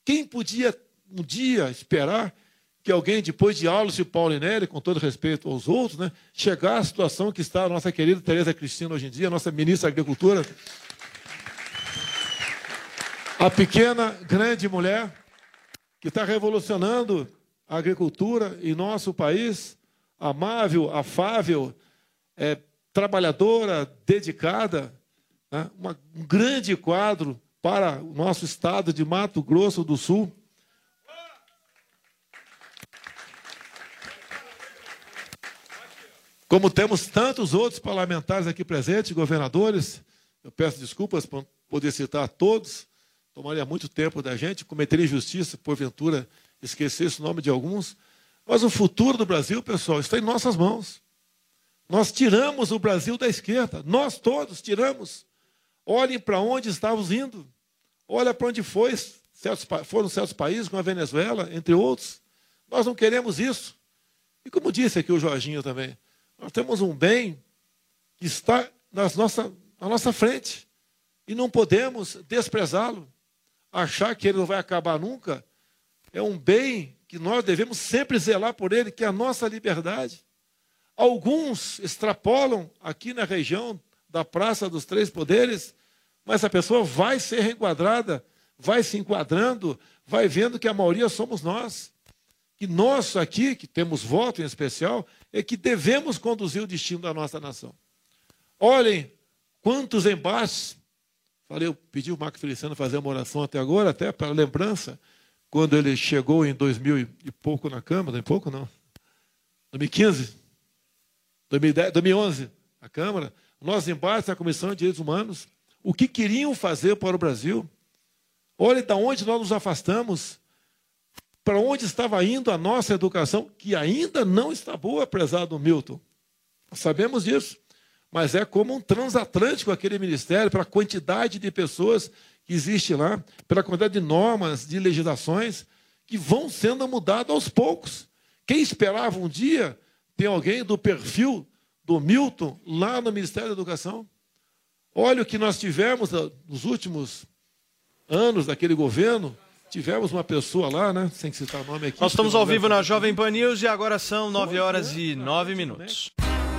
Quem podia um dia esperar que alguém, depois de Aulos e Paulinelli, com todo respeito aos outros, né, chegar à situação que está a nossa querida Tereza Cristina hoje em dia, nossa ministra da Agricultura. A pequena, grande mulher que está revolucionando a agricultura em nosso país, amável, afável, é, trabalhadora, dedicada, né? Um grande quadro para o nosso estado de Mato Grosso do Sul. Como temos tantos outros parlamentares aqui presentes, governadores, eu peço desculpas por poder citar todos, tomaria muito tempo da gente, cometeria injustiça, porventura, esquecesse o nome de alguns. Mas o futuro do Brasil, pessoal, está em nossas mãos. Nós tiramos o Brasil da esquerda. Nós todos tiramos. Olhem para onde estávamos indo. Olha para onde foi. Certos, foram certos países, como a Venezuela, entre outros. Nós não queremos isso. E como disse aqui o Jorginho também, nós temos um bem que está nas nossa, na nossa frente. E não podemos desprezá-lo. Achar que ele não vai acabar nunca. É um bem que nós devemos sempre zelar por ele, que é a nossa liberdade. Alguns extrapolam aqui na região da Praça dos Três Poderes, mas a pessoa vai ser reenquadrada, vai se enquadrando, vai vendo que a maioria somos nós. Que nós aqui, que temos voto em especial, é que devemos conduzir o destino da nossa nação. Olhem quantos embates. Falei, eu pedi o Marco Feliciano fazer uma oração até agora, até para lembrança, quando ele chegou em 2000 e pouco na Câmara, em pouco não, 2015, 2010, 2011, a Câmara, nós embates na Comissão de Direitos Humanos, o que queriam fazer para o Brasil. Olhe de onde nós nos afastamos, para onde estava indo a nossa educação, que ainda não está boa, prezado Milton. Nós sabemos disso. Mas é como um transatlântico aquele ministério, pela quantidade de pessoas que existe lá, pela quantidade de normas, de legislações, que vão sendo mudadas aos poucos. Quem esperava um dia ter alguém do perfil do Milton lá no Ministério da Educação? Olha o que nós tivemos ah, nos últimos anos daquele governo. Tivemos uma pessoa lá, né? Sem citar nome aqui. Nós estamos ao vivo na Jovem Pan News e agora são 9 horas e 9 minutos.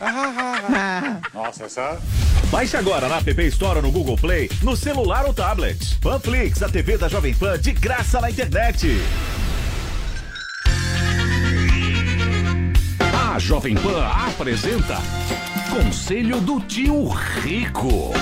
(laughs) Nossa, essa. Baixe agora na App Store ou no Google Play, no celular ou tablet. Panflix, a TV da Jovem Pan de graça na internet. A Jovem Pan apresenta Conselho do Tio Rico.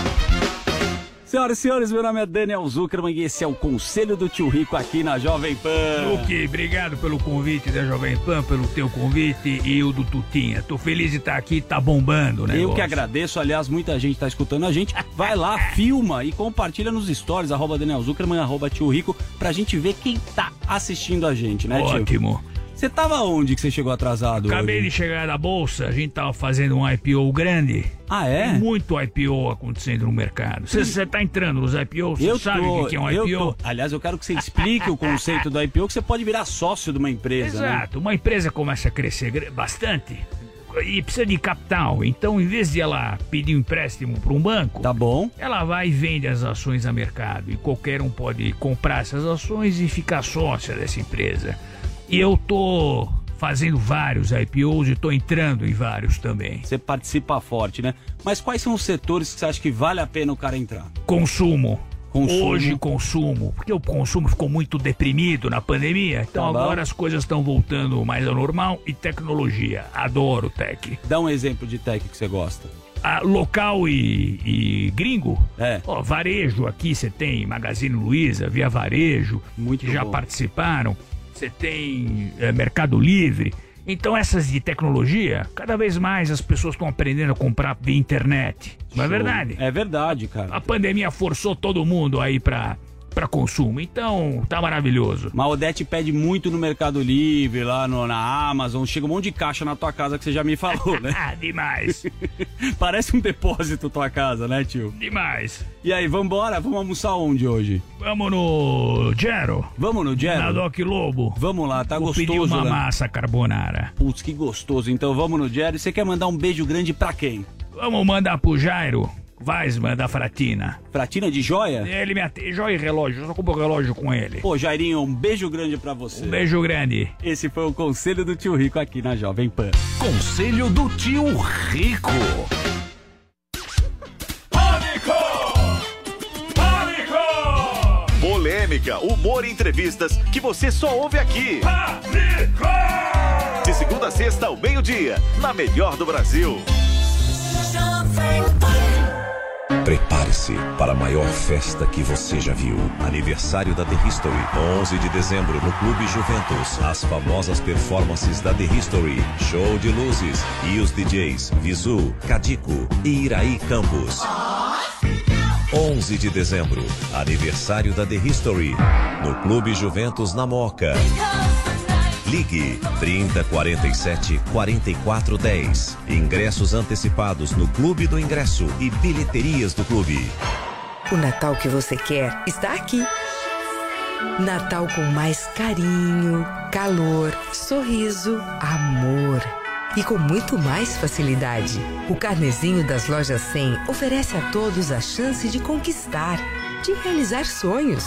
Senhoras e senhores, meu nome é Daniel Zuckerman e esse é o Conselho do Tio Rico aqui na Jovem Pan. Luque, obrigado pelo convite da Jovem Pan, pelo teu convite e o do Tutinha. Tô feliz de estar aqui, tá bombando, né? Eu que agradeço, aliás, muita gente tá escutando a gente. Vai lá, filma e compartilha nos stories, arroba Daniel Zuckerman, arroba Tio Rico, pra gente ver quem tá assistindo a gente, né, tio? Ótimo. Você tava onde que você chegou atrasado? Acabei hoje? de chegar da bolsa, a gente tava fazendo um IPO grande. Ah, é? Tem muito IPO acontecendo no mercado. Você tá entrando nos IPOs, você Eu sabe o que é um IPO? Aliás, eu quero que você explique o conceito do IPO, que você pode virar sócio de uma empresa, né? Exato, uma empresa começa a crescer bastante e precisa de capital. Então, em vez de ela pedir um empréstimo para um banco, tá bom. Ela vai e vende as ações a mercado e qualquer um pode comprar essas ações e ficar sócia dessa empresa. E eu tô fazendo vários IPOs e tô entrando em vários também. Você participa forte, né? Mas quais são os setores que você acha que vale a pena o cara entrar? Consumo. Consumo. Hoje consumo, porque o consumo ficou muito deprimido na pandemia, então Tá agora as coisas estão voltando mais ao normal e tecnologia. Adoro tech. Dá um exemplo de tech que você gosta. Ah, local e, e gringo? É. Ó, varejo aqui você tem Magazine Luiza, Via Varejo, que já bom. participaram. Você tem eh, Mercado Livre. Então essas de tecnologia, cada vez mais as pessoas estão aprendendo a comprar via internet. Não é verdade? É verdade, cara. A pandemia forçou todo mundo aí pra, pra consumo. Então, tá maravilhoso. Mas Odete pede muito no Mercado Livre, lá no- na Amazon. Chega um monte de caixa na tua casa que você já me falou, né? Ah, (laughs) demais. (laughs) Parece um depósito tua casa, né, tio? Demais. E aí, vambora? Vamos almoçar onde hoje? Vamos no Gero. Vamos no Gero? Na Doc Lobo. Vamos lá, tá Vou gostoso, pedir uma né? massa carbonara. Putz, que gostoso. Então vamos no Jerry. Você quer mandar um beijo grande pra quem? Vamos mandar pro Jairo Weisman da Fratina. Fratina de joia? Ele me atende, joia e relógio, eu só compro relógio com ele. Pô, Jairinho, um beijo grande pra você. Um beijo grande. Esse foi o Conselho do Tio Rico aqui na Jovem Pan. Conselho do Tio Rico. Polêmica, humor e entrevistas que você só ouve aqui. De segunda a sexta ao meio-dia, na melhor do Brasil. Prepare-se para a maior festa que você já viu. Aniversário da The History, 11 de dezembro no Clube Juventus. As famosas performances da The History, show de luzes e os DJs Visu, Cadico e Iraí Campos. 11 de dezembro, aniversário da The History, no Clube Juventus na Moca. Ligue 3047 4410. Ingressos antecipados no Clube do Ingresso e bilheterias do clube. O Natal que você quer está aqui. Natal com mais carinho, calor, sorriso, amor. E com muito mais facilidade. O carnezinho das lojas 100 oferece a todos a chance de conquistar, de realizar sonhos,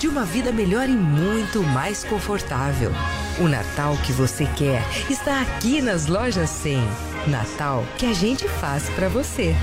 de uma vida melhor e muito mais confortável. O Natal que você quer está aqui nas lojas 100. Natal que a gente faz para você.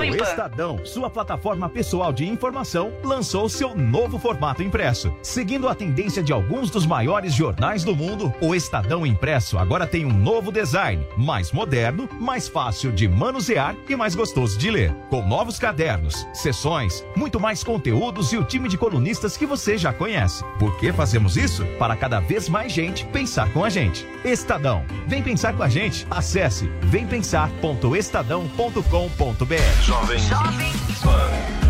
O Estadão, sua plataforma pessoal de informação, lançou seu novo formato impresso. Seguindo a tendência de alguns dos maiores jornais do mundo, o Estadão Impresso agora tem um novo design, mais moderno, mais fácil de manusear e mais gostoso de ler. Com novos cadernos, sessões, muito mais conteúdos e o time de colunistas que você já conhece. Por que fazemos isso? Para cada vez mais gente pensar com a gente. Estadão, vem pensar com a gente. Acesse vempensar.estadão.com.br. Jovem Pan.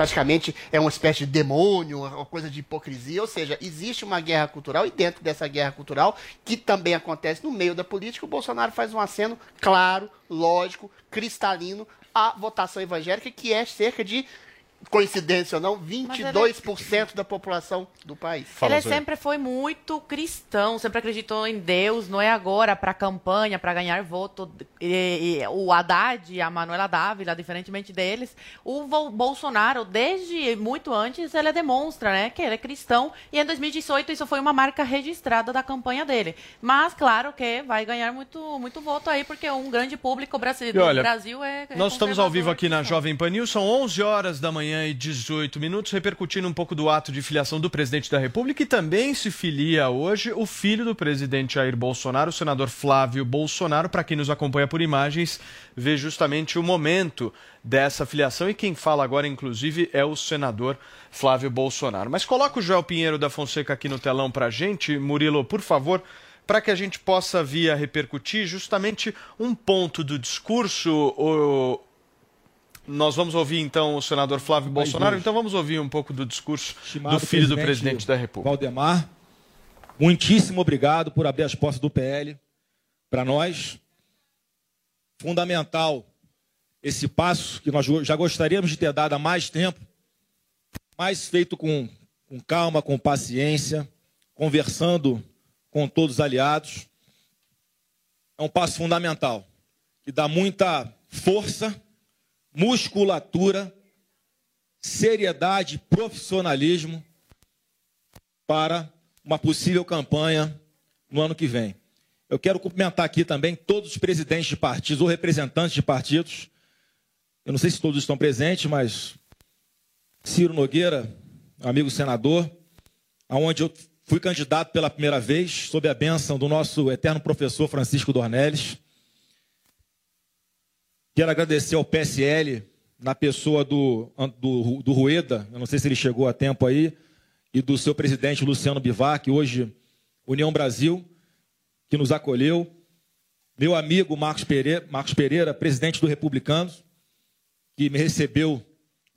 Praticamente é uma espécie de demônio, uma coisa de hipocrisia. Ou seja, existe uma guerra cultural e dentro dessa guerra cultural, que também acontece no meio da política, o Bolsonaro faz um aceno claro, lógico, cristalino à votação evangélica, que é cerca de coincidência ou não, 22% da população do país. ele sempre foi muito cristão, sempre acreditou em Deus, não é agora para campanha, para ganhar voto. E, e, o Haddad e a Manuela Dávila, diferentemente deles, o Bolsonaro, desde muito antes, ele demonstra né, que ele é cristão. E em 2018 isso foi uma marca registrada da campanha dele. Mas, claro que vai ganhar muito, muito voto aí, porque um grande público brasileiro E do olha, Brasil é. é Nós estamos ao vivo aqui na Jovem Pan News, são 11 horas da manhã e 18 minutos, repercutindo um pouco do ato de filiação do presidente da República e também se filia hoje o filho do presidente Jair Bolsonaro, o senador Flávio Bolsonaro. Para quem nos acompanha por imagens, vê justamente o momento dessa filiação e quem fala agora, inclusive, é o senador Flávio Bolsonaro. Mas coloca o Joel Pinheiro da Fonseca aqui no telão para gente, Murilo, por favor para que a gente possa via repercutir justamente um ponto do discurso. o- Nós vamos ouvir então o senador Flávio Bolsonaro, então vamos ouvir um pouco do discurso Estimado do filho do presidente da República. Valdemar, muitíssimo obrigado por abrir as portas do PL para nós. Fundamental esse passo que nós já gostaríamos de ter dado há mais tempo, mas feito com, com calma, com paciência, conversando com todos os aliados. É um passo fundamental que dá muita força, musculatura, seriedade, profissionalismo para uma possível campanha no ano que vem. Eu quero cumprimentar aqui também todos os presidentes de partidos ou representantes de partidos. Eu não sei se todos estão presentes, mas Ciro Nogueira, amigo senador, aonde eu fui candidato pela primeira vez, sob a bênção do nosso eterno professor Francisco Dornelles. Quero agradecer ao PSL, na pessoa do, do, do Rueda, eu não sei se ele chegou a tempo aí, e do seu presidente Luciano Bivar, que hoje, União Brasil, que nos acolheu. Meu amigo Marcos Pereira, Marcos Pereira, presidente do Republicanos, que me recebeu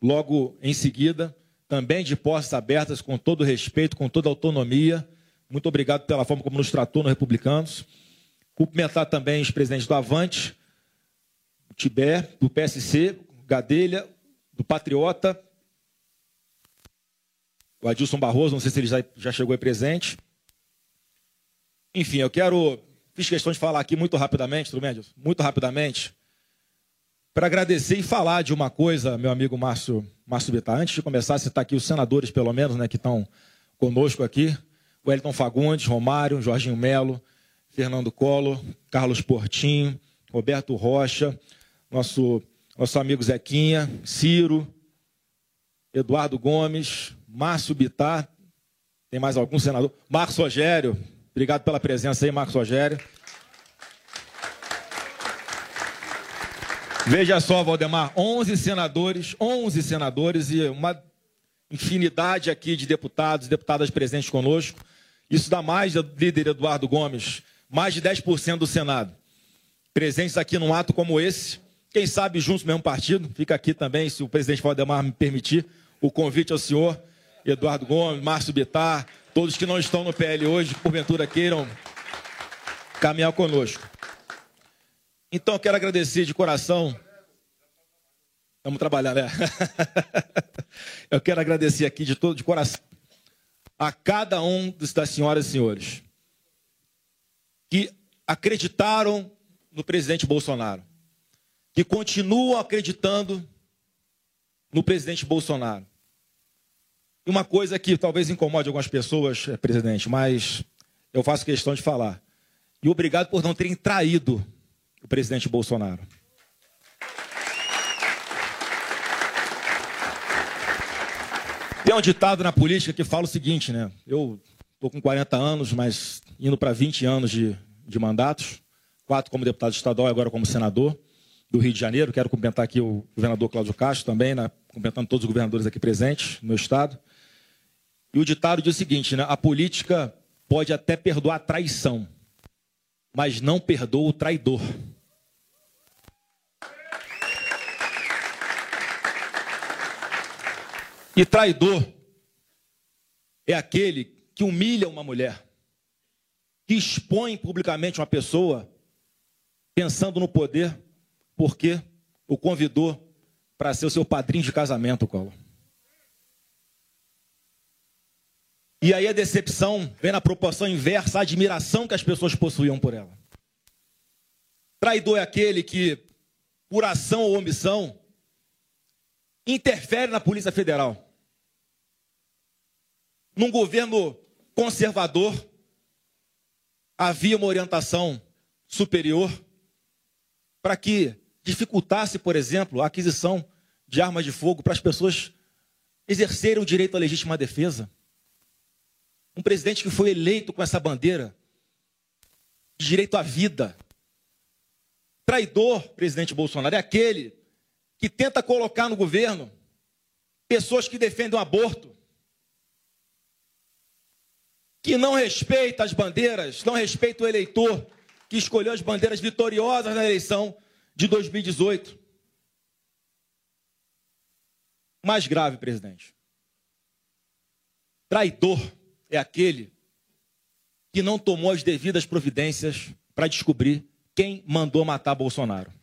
logo em seguida, também de portas abertas, com todo respeito, com toda autonomia. Muito obrigado pela forma como nos tratou no Republicanos. Cumprimentar também os presidentes do Avante, Tibé, do PSC, Gadelha, do Patriota, o Adilson Barroso, não sei se ele já, já chegou aí presente. Enfim, eu quero. Fiz questão de falar aqui muito rapidamente, tudo bem, Adilson? Muito rapidamente, para agradecer e falar de uma coisa, meu amigo Márcio, Márcio Bittar. Antes de começar, citar aqui os senadores, pelo menos, né, que estão conosco aqui: o Elton Fagundes, Romário, Jorginho Melo, Fernando Collor, Carlos Portinho, Roberto Rocha, nosso, nosso amigo Zequinha, Ciro, Eduardo Gomes, Márcio Bittar, tem mais algum senador? Marcos Rogério, obrigado pela presença aí, Marcos Rogério. Veja só, Valdemar, 11 senadores, 11 senadores e uma infinidade aqui de deputados e deputadas presentes conosco. Isso dá mais, líder Eduardo Gomes, mais de 10% do Senado. Presentes aqui num ato como esse, quem sabe juntos mesmo partido. Fica aqui também, se o presidente Valdemar me permitir, o convite ao senhor Eduardo Gomes, Márcio Bittar, todos que não estão no PL hoje, porventura queiram caminhar conosco. Então, eu quero agradecer de coração. Vamos trabalhar, né? (laughs) eu quero agradecer aqui de todo de coração a cada um das senhoras e senhores que acreditaram no presidente Bolsonaro, que continuam acreditando no presidente Bolsonaro. E uma coisa que talvez incomode algumas pessoas, eh, presidente, mas eu faço questão de falar. E obrigado por não terem traído o presidente Bolsonaro. Tem um ditado na política que fala o seguinte, né? Eu estou com 40 anos, mas indo para 20 anos de, de mandatos, quatro como deputado estadual e agora como senador do Rio de Janeiro. Quero cumprimentar aqui o governador Cláudio Castro também, né? cumprimentando todos os governadores aqui presentes no estado. E o ditado diz o seguinte, né? A política pode até perdoar a traição, mas não perdoa o traidor. E traidor é aquele que humilha uma mulher, que expõe publicamente uma pessoa pensando no poder, porque o convidou para ser o seu padrinho de casamento, Collor. E aí a decepção vem na proporção inversa, a admiração que as pessoas possuíam por ela. Traidor é aquele que, por ação ou omissão, interfere na Polícia Federal. Num governo conservador, havia uma orientação superior para que dificultasse, por exemplo, a aquisição de armas de fogo para as pessoas exercerem o direito à legítima defesa. Um presidente que foi eleito com essa bandeira de direito à vida. Traidor, presidente Bolsonaro, é aquele que tenta colocar no governo pessoas que defendem o aborto, que não respeita as bandeiras, não respeita o eleitor que escolheu as bandeiras vitoriosas na eleição de 2018. Mais grave, presidente. Traidor é aquele que não tomou as devidas providências para descobrir quem mandou matar Bolsonaro.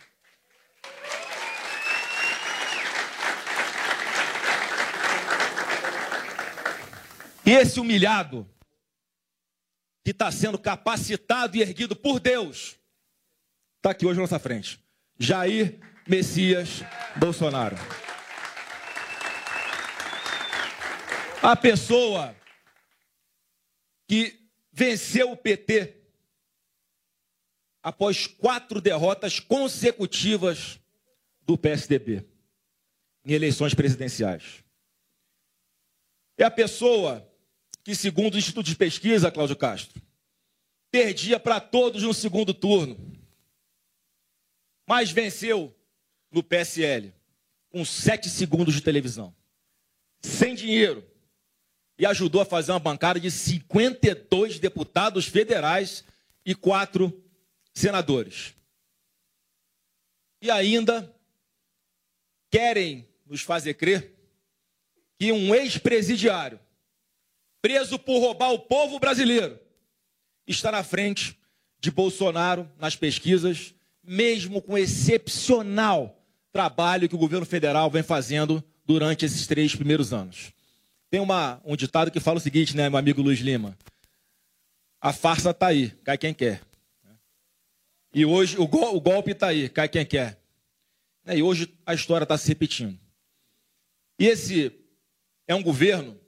E esse humilhado, que está sendo capacitado e erguido por Deus, está aqui hoje na nossa frente. Jair Messias Bolsonaro. A pessoa que venceu o PT após quatro derrotas consecutivas do PSDB em eleições presidenciais. É a pessoa que, segundo o Instituto de Pesquisa, Cláudio Castro, perdia para todos no segundo turno, mas venceu no PSL com sete segundos de televisão, sem dinheiro, e ajudou a fazer uma bancada de 52 deputados federais e quatro senadores. E ainda querem nos fazer crer que um ex-presidiário preso por roubar o povo brasileiro, está na frente de Bolsonaro nas pesquisas, mesmo com o excepcional trabalho que o governo federal vem fazendo durante esses três primeiros anos. Tem uma, um ditado que fala o seguinte, né, meu amigo Luiz Lima? A farsa está aí, cai quem quer. E hoje o, gol, o golpe está aí, cai quem quer. E hoje a história está se repetindo. E esse é um governo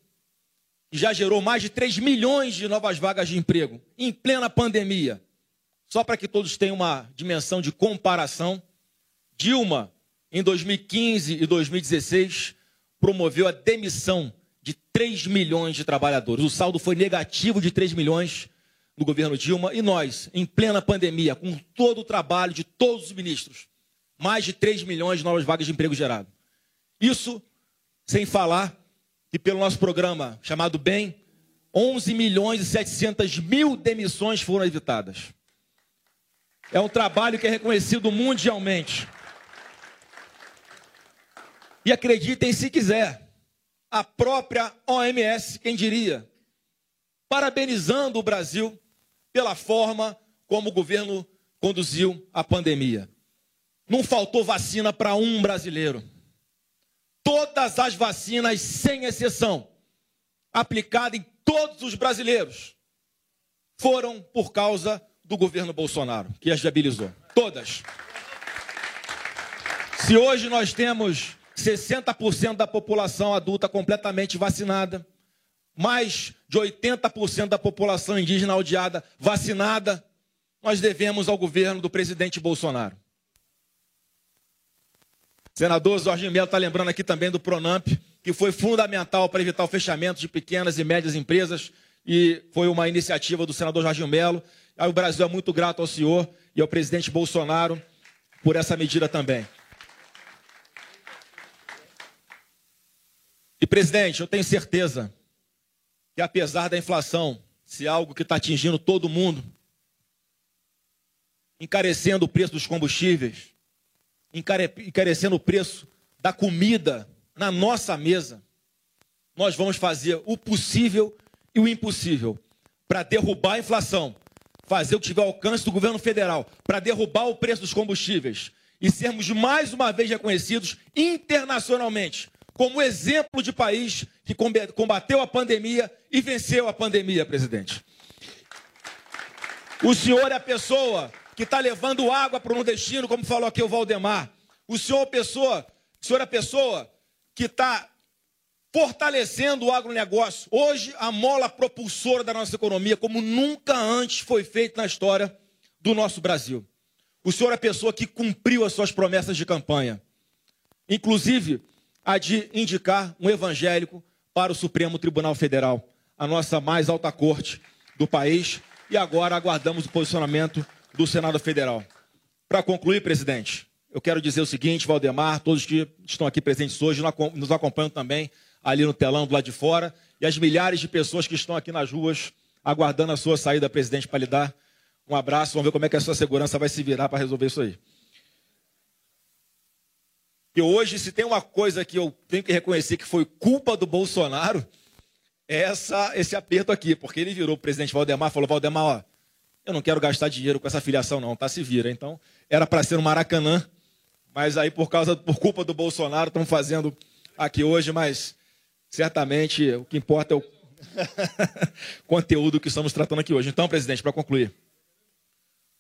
que já gerou mais de 3 milhões de novas vagas de emprego em plena pandemia. Só para que todos tenham uma dimensão de comparação, Dilma, em 2015 e 2016, promoveu a demissão de 3 milhões de trabalhadores. O saldo foi negativo de 3 milhões no governo Dilma e nós, em plena pandemia, com todo o trabalho de todos os ministros, mais de 3 milhões de novas vagas de emprego gerado. Isso sem falar que pelo nosso programa chamado BEM, 11 milhões e 700 mil demissões foram evitadas. É um trabalho que é reconhecido mundialmente. E acreditem se quiser, a própria OMS, quem diria, parabenizando o Brasil pela forma como o governo conduziu a pandemia. Não faltou vacina para um brasileiro todas as vacinas, sem exceção, aplicadas em todos os brasileiros, foram por causa do governo Bolsonaro, que as viabilizou. Todas. Se hoje nós temos 60% da população adulta completamente vacinada, mais de 80% da população indígena aldeada vacinada, nós devemos ao governo do presidente Bolsonaro. Senador Jorge Melo está lembrando aqui também do Pronamp, que foi fundamental para evitar o fechamento de pequenas e médias empresas e foi uma iniciativa do senador Jorge Melo. O Brasil é muito grato ao senhor e ao presidente Bolsonaro por essa medida também. E, presidente, eu tenho certeza que, apesar da inflação ser algo que está atingindo todo mundo, encarecendo o preço dos combustíveis, encarecendo o preço da comida na nossa mesa. nós vamos fazer o possível e o impossível para derrubar a inflação, fazer o que tiver alcance do governo federal para derrubar o preço dos combustíveis e sermos mais uma vez reconhecidos internacionalmente como exemplo de país que combateu a pandemia e venceu a pandemia, presidente. O senhor é a pessoa que está levando água para o nordestino, como falou aqui o Valdemar. O senhor é pessoa, o senhor é a pessoa que está fortalecendo o agronegócio. Hoje, a mola propulsora da nossa economia, como nunca antes foi feito na história do nosso Brasil. O senhor é a pessoa que cumpriu as suas promessas de campanha, inclusive a de indicar um evangélico para o Supremo Tribunal Federal, a nossa mais alta corte do país, e agora aguardamos o posicionamento do Senado Federal. Para concluir, presidente, eu quero dizer o seguinte, Valdemar, todos que estão aqui presentes hoje nos acom- nos acompanham também ali no telão do lado de fora, e as milhares de pessoas que estão aqui nas ruas aguardando a sua saída, presidente, para lhe dar um abraço. Vamos ver como é que a sua segurança vai se virar para resolver isso aí. E hoje, se tem uma coisa que eu tenho que reconhecer que foi culpa do Bolsonaro, é essa, esse aperto aqui, porque ele virou o presidente Valdemar falou: Valdemar, ó, eu não quero gastar dinheiro com essa filiação, não, tá? Se vira. Então, era para ser um Maracanã, mas aí, por causa, por culpa do Bolsonaro, estão fazendo aqui hoje, mas certamente o que importa é o (laughs) conteúdo que estamos tratando aqui hoje. Então, presidente, para concluir,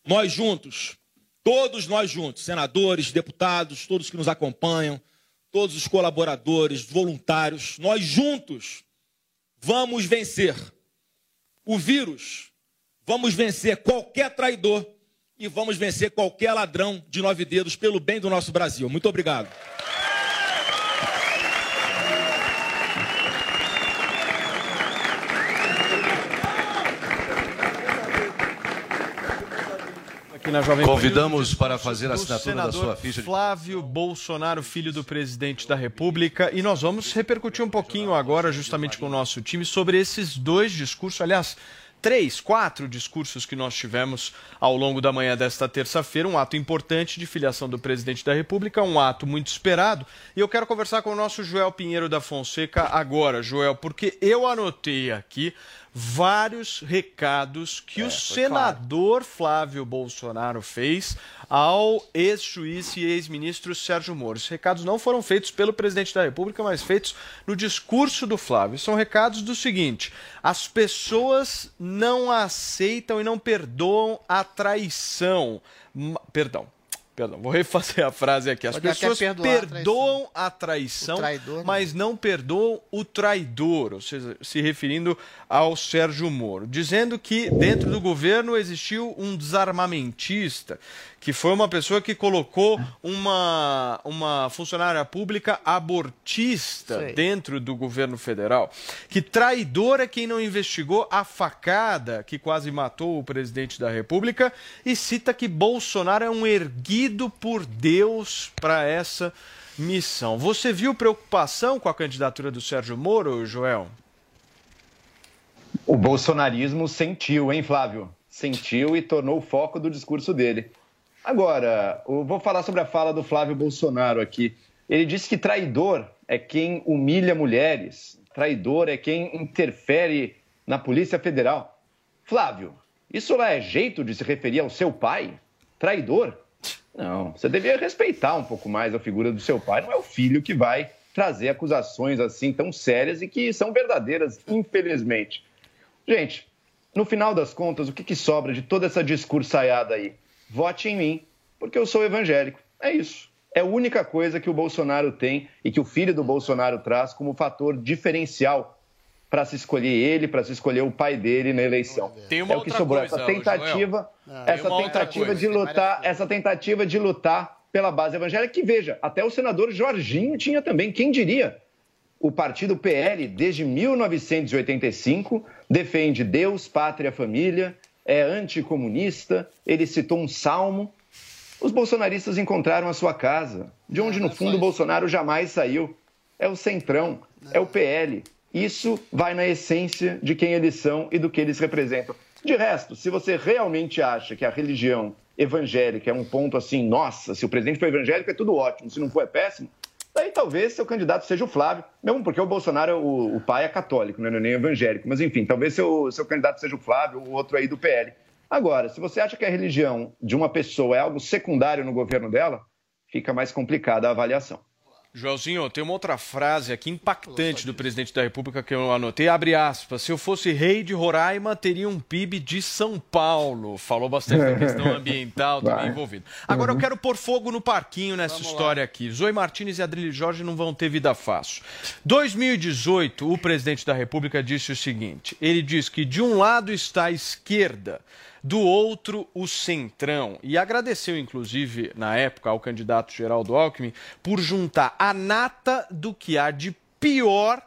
nós juntos, todos nós juntos, senadores, deputados, todos que nos acompanham, todos os colaboradores, voluntários, nós juntos vamos vencer o vírus, vamos vencer qualquer traidor e vamos vencer qualquer ladrão de nove dedos pelo bem do nosso Brasil. Muito obrigado. Aqui na Jovem Pan. Convidamos para fazer a assinatura da sua ficha de- Flávio Bolsonaro, filho do presidente da República, e nós vamos repercutir um pouquinho agora, justamente com o nosso time, sobre esses dois discursos, aliás, três, quatro discursos que nós tivemos ao longo da manhã desta terça-feira, um ato importante de filiação do presidente da República, um ato muito esperado, e eu quero conversar com o nosso Joel Pinheiro da Fonseca agora, Joel, porque eu anotei aqui vários recados que o senador Flávio Bolsonaro fez ao ex-juiz e ex-ministro Sérgio Moro. Os recados não foram feitos pelo presidente da República, mas feitos no discurso do Flávio. São recados do seguinte: as pessoas não aceitam e não perdoam a traição. Perdão. Perdão, vou refazer a frase aqui. As Pode pessoas a perdoam a traição, O traidor, não. mas não perdoam o traidor, ou seja, se referindo ao Sérgio Moro, dizendo que dentro do governo existiu um desarmamentista, que foi uma pessoa que colocou uma, uma funcionária pública abortista Sei. dentro do governo federal. Que traidor é quem não investigou a facada que quase matou o presidente da República e cita que Bolsonaro é um erguido por Deus para essa missão. Você viu preocupação com a candidatura do Sérgio Moro, Joel? O bolsonarismo sentiu, hein, Flávio? Sentiu e tornou o foco do discurso dele. Agora, eu vou falar sobre a fala do Flávio Bolsonaro aqui. Ele disse que traidor é quem humilha mulheres, traidor é quem interfere na Polícia Federal. Flávio, isso lá é jeito de se referir ao seu pai? Traidor? Não, você deveria respeitar um pouco mais a figura do seu pai. Não é o filho que vai trazer acusações assim tão sérias e que são verdadeiras, infelizmente. Gente, no final das contas, o que, que sobra de toda essa discursaiada aí? Vote em mim, porque eu sou evangélico. É isso. É a única coisa que o Bolsonaro tem e que o filho do Bolsonaro traz como fator diferencial para se escolher ele, para se escolher o pai dele na eleição. Tem uma é o que outra sobrou coisa, essa tentativa, Joel. Essa tentativa de lutar, essa tentativa de lutar pela base evangélica que veja, até o senador Jorginho tinha também, quem diria? O partido PL, desde 1985, defende Deus, pátria, família, é anticomunista, ele citou um salmo. Os bolsonaristas encontraram a sua casa, de onde, no fundo, o Bolsonaro jamais saiu. É o Centrão, é o PL. Isso vai na essência de quem eles são e do que eles representam. De resto, se você realmente acha que a religião evangélica é um ponto assim, nossa, se o presidente for evangélico é tudo ótimo, se não for é péssimo, Daí talvez seu candidato seja o Flávio, mesmo porque o Bolsonaro, o, o pai é católico, né, não é nem evangélico. Mas enfim, talvez seu, seu candidato seja o Flávio, o outro aí do PL. Agora, se você acha que a religião de uma pessoa é algo secundário no governo dela, fica mais complicada a avaliação. Joelzinho, tem uma outra frase aqui impactante do presidente da República que eu anotei. Abre aspas. Se eu fosse rei de Roraima, teria um PIB de São Paulo. Falou bastante da questão (laughs) ambiental também envolvida. Agora Uhum. eu quero pôr fogo no parquinho nessa história aqui. Zoe Martins e Adrilho Jorge não vão ter vida fácil. 2018, o presidente da República disse o seguinte: ele diz que de um lado está a esquerda, do outro o centrão. E agradeceu, inclusive, na época, ao candidato Geraldo Alckmin por juntar a nata do que há de pior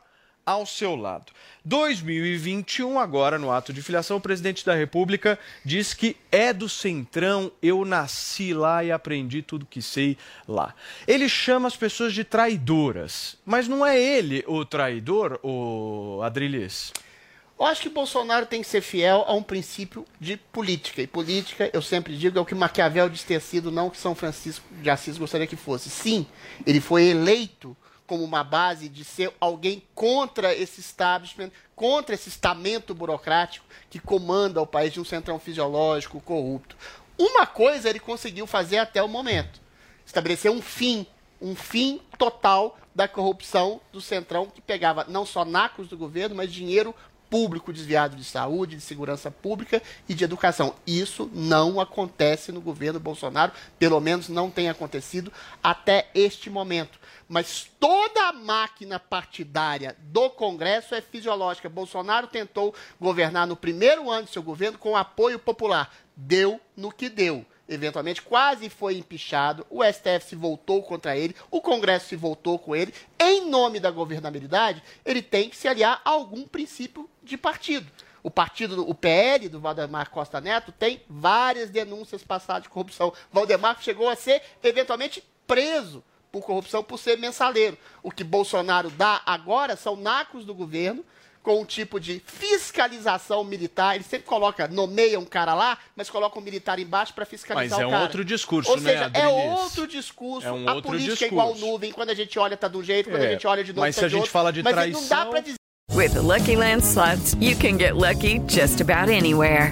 ao seu lado. 2021, agora no ato de filiação, o presidente da República diz que é do Centrão, eu nasci lá e aprendi tudo que sei lá. Ele chama as pessoas de traidoras, mas não é ele o traidor, o Adrilis? Eu acho que Bolsonaro tem que ser fiel a um princípio de política. E política, eu sempre digo, é o que Maquiavel diz ter sido, não que São Francisco de Assis gostaria que fosse. Sim, ele foi eleito como uma base de ser alguém contra esse establishment, contra esse estamento burocrático que comanda o país de um centrão fisiológico corrupto. Uma coisa ele conseguiu fazer até o momento: estabelecer um fim, um fim total da corrupção do centrão que pegava não só nacos do governo, mas dinheiro público desviado de saúde, de segurança pública e de educação. Isso não acontece no governo Bolsonaro, pelo menos não tem acontecido até este momento. Mas toda a máquina partidária do Congresso é fisiológica. Bolsonaro tentou governar no primeiro ano de seu governo com apoio popular. Deu no que deu eventualmente quase foi empichado, o STF se voltou contra ele, o Congresso se voltou com ele. Em nome da governabilidade, ele tem que se aliar a algum princípio de partido. O partido, o PL do Valdemar Costa Neto tem várias denúncias passadas de corrupção. Valdemar chegou a ser eventualmente preso por corrupção por ser mensaleiro. O que Bolsonaro dá agora são nacos do governo com um tipo de fiscalização militar. Ele sempre coloca, nomeia um cara lá, mas coloca um militar embaixo para fiscalizar Mas é o um cara. outro discurso, Ou né, seja, é Adriles? outro discurso. É um a outro política é igual discurso. nuvem. Quando a gente olha tá de um jeito, quando É, a gente olha de novo mas tá se a gente outro. fala de mas não dá traição- para dizer With the Lucky Land slots, you can get lucky just about anywhere.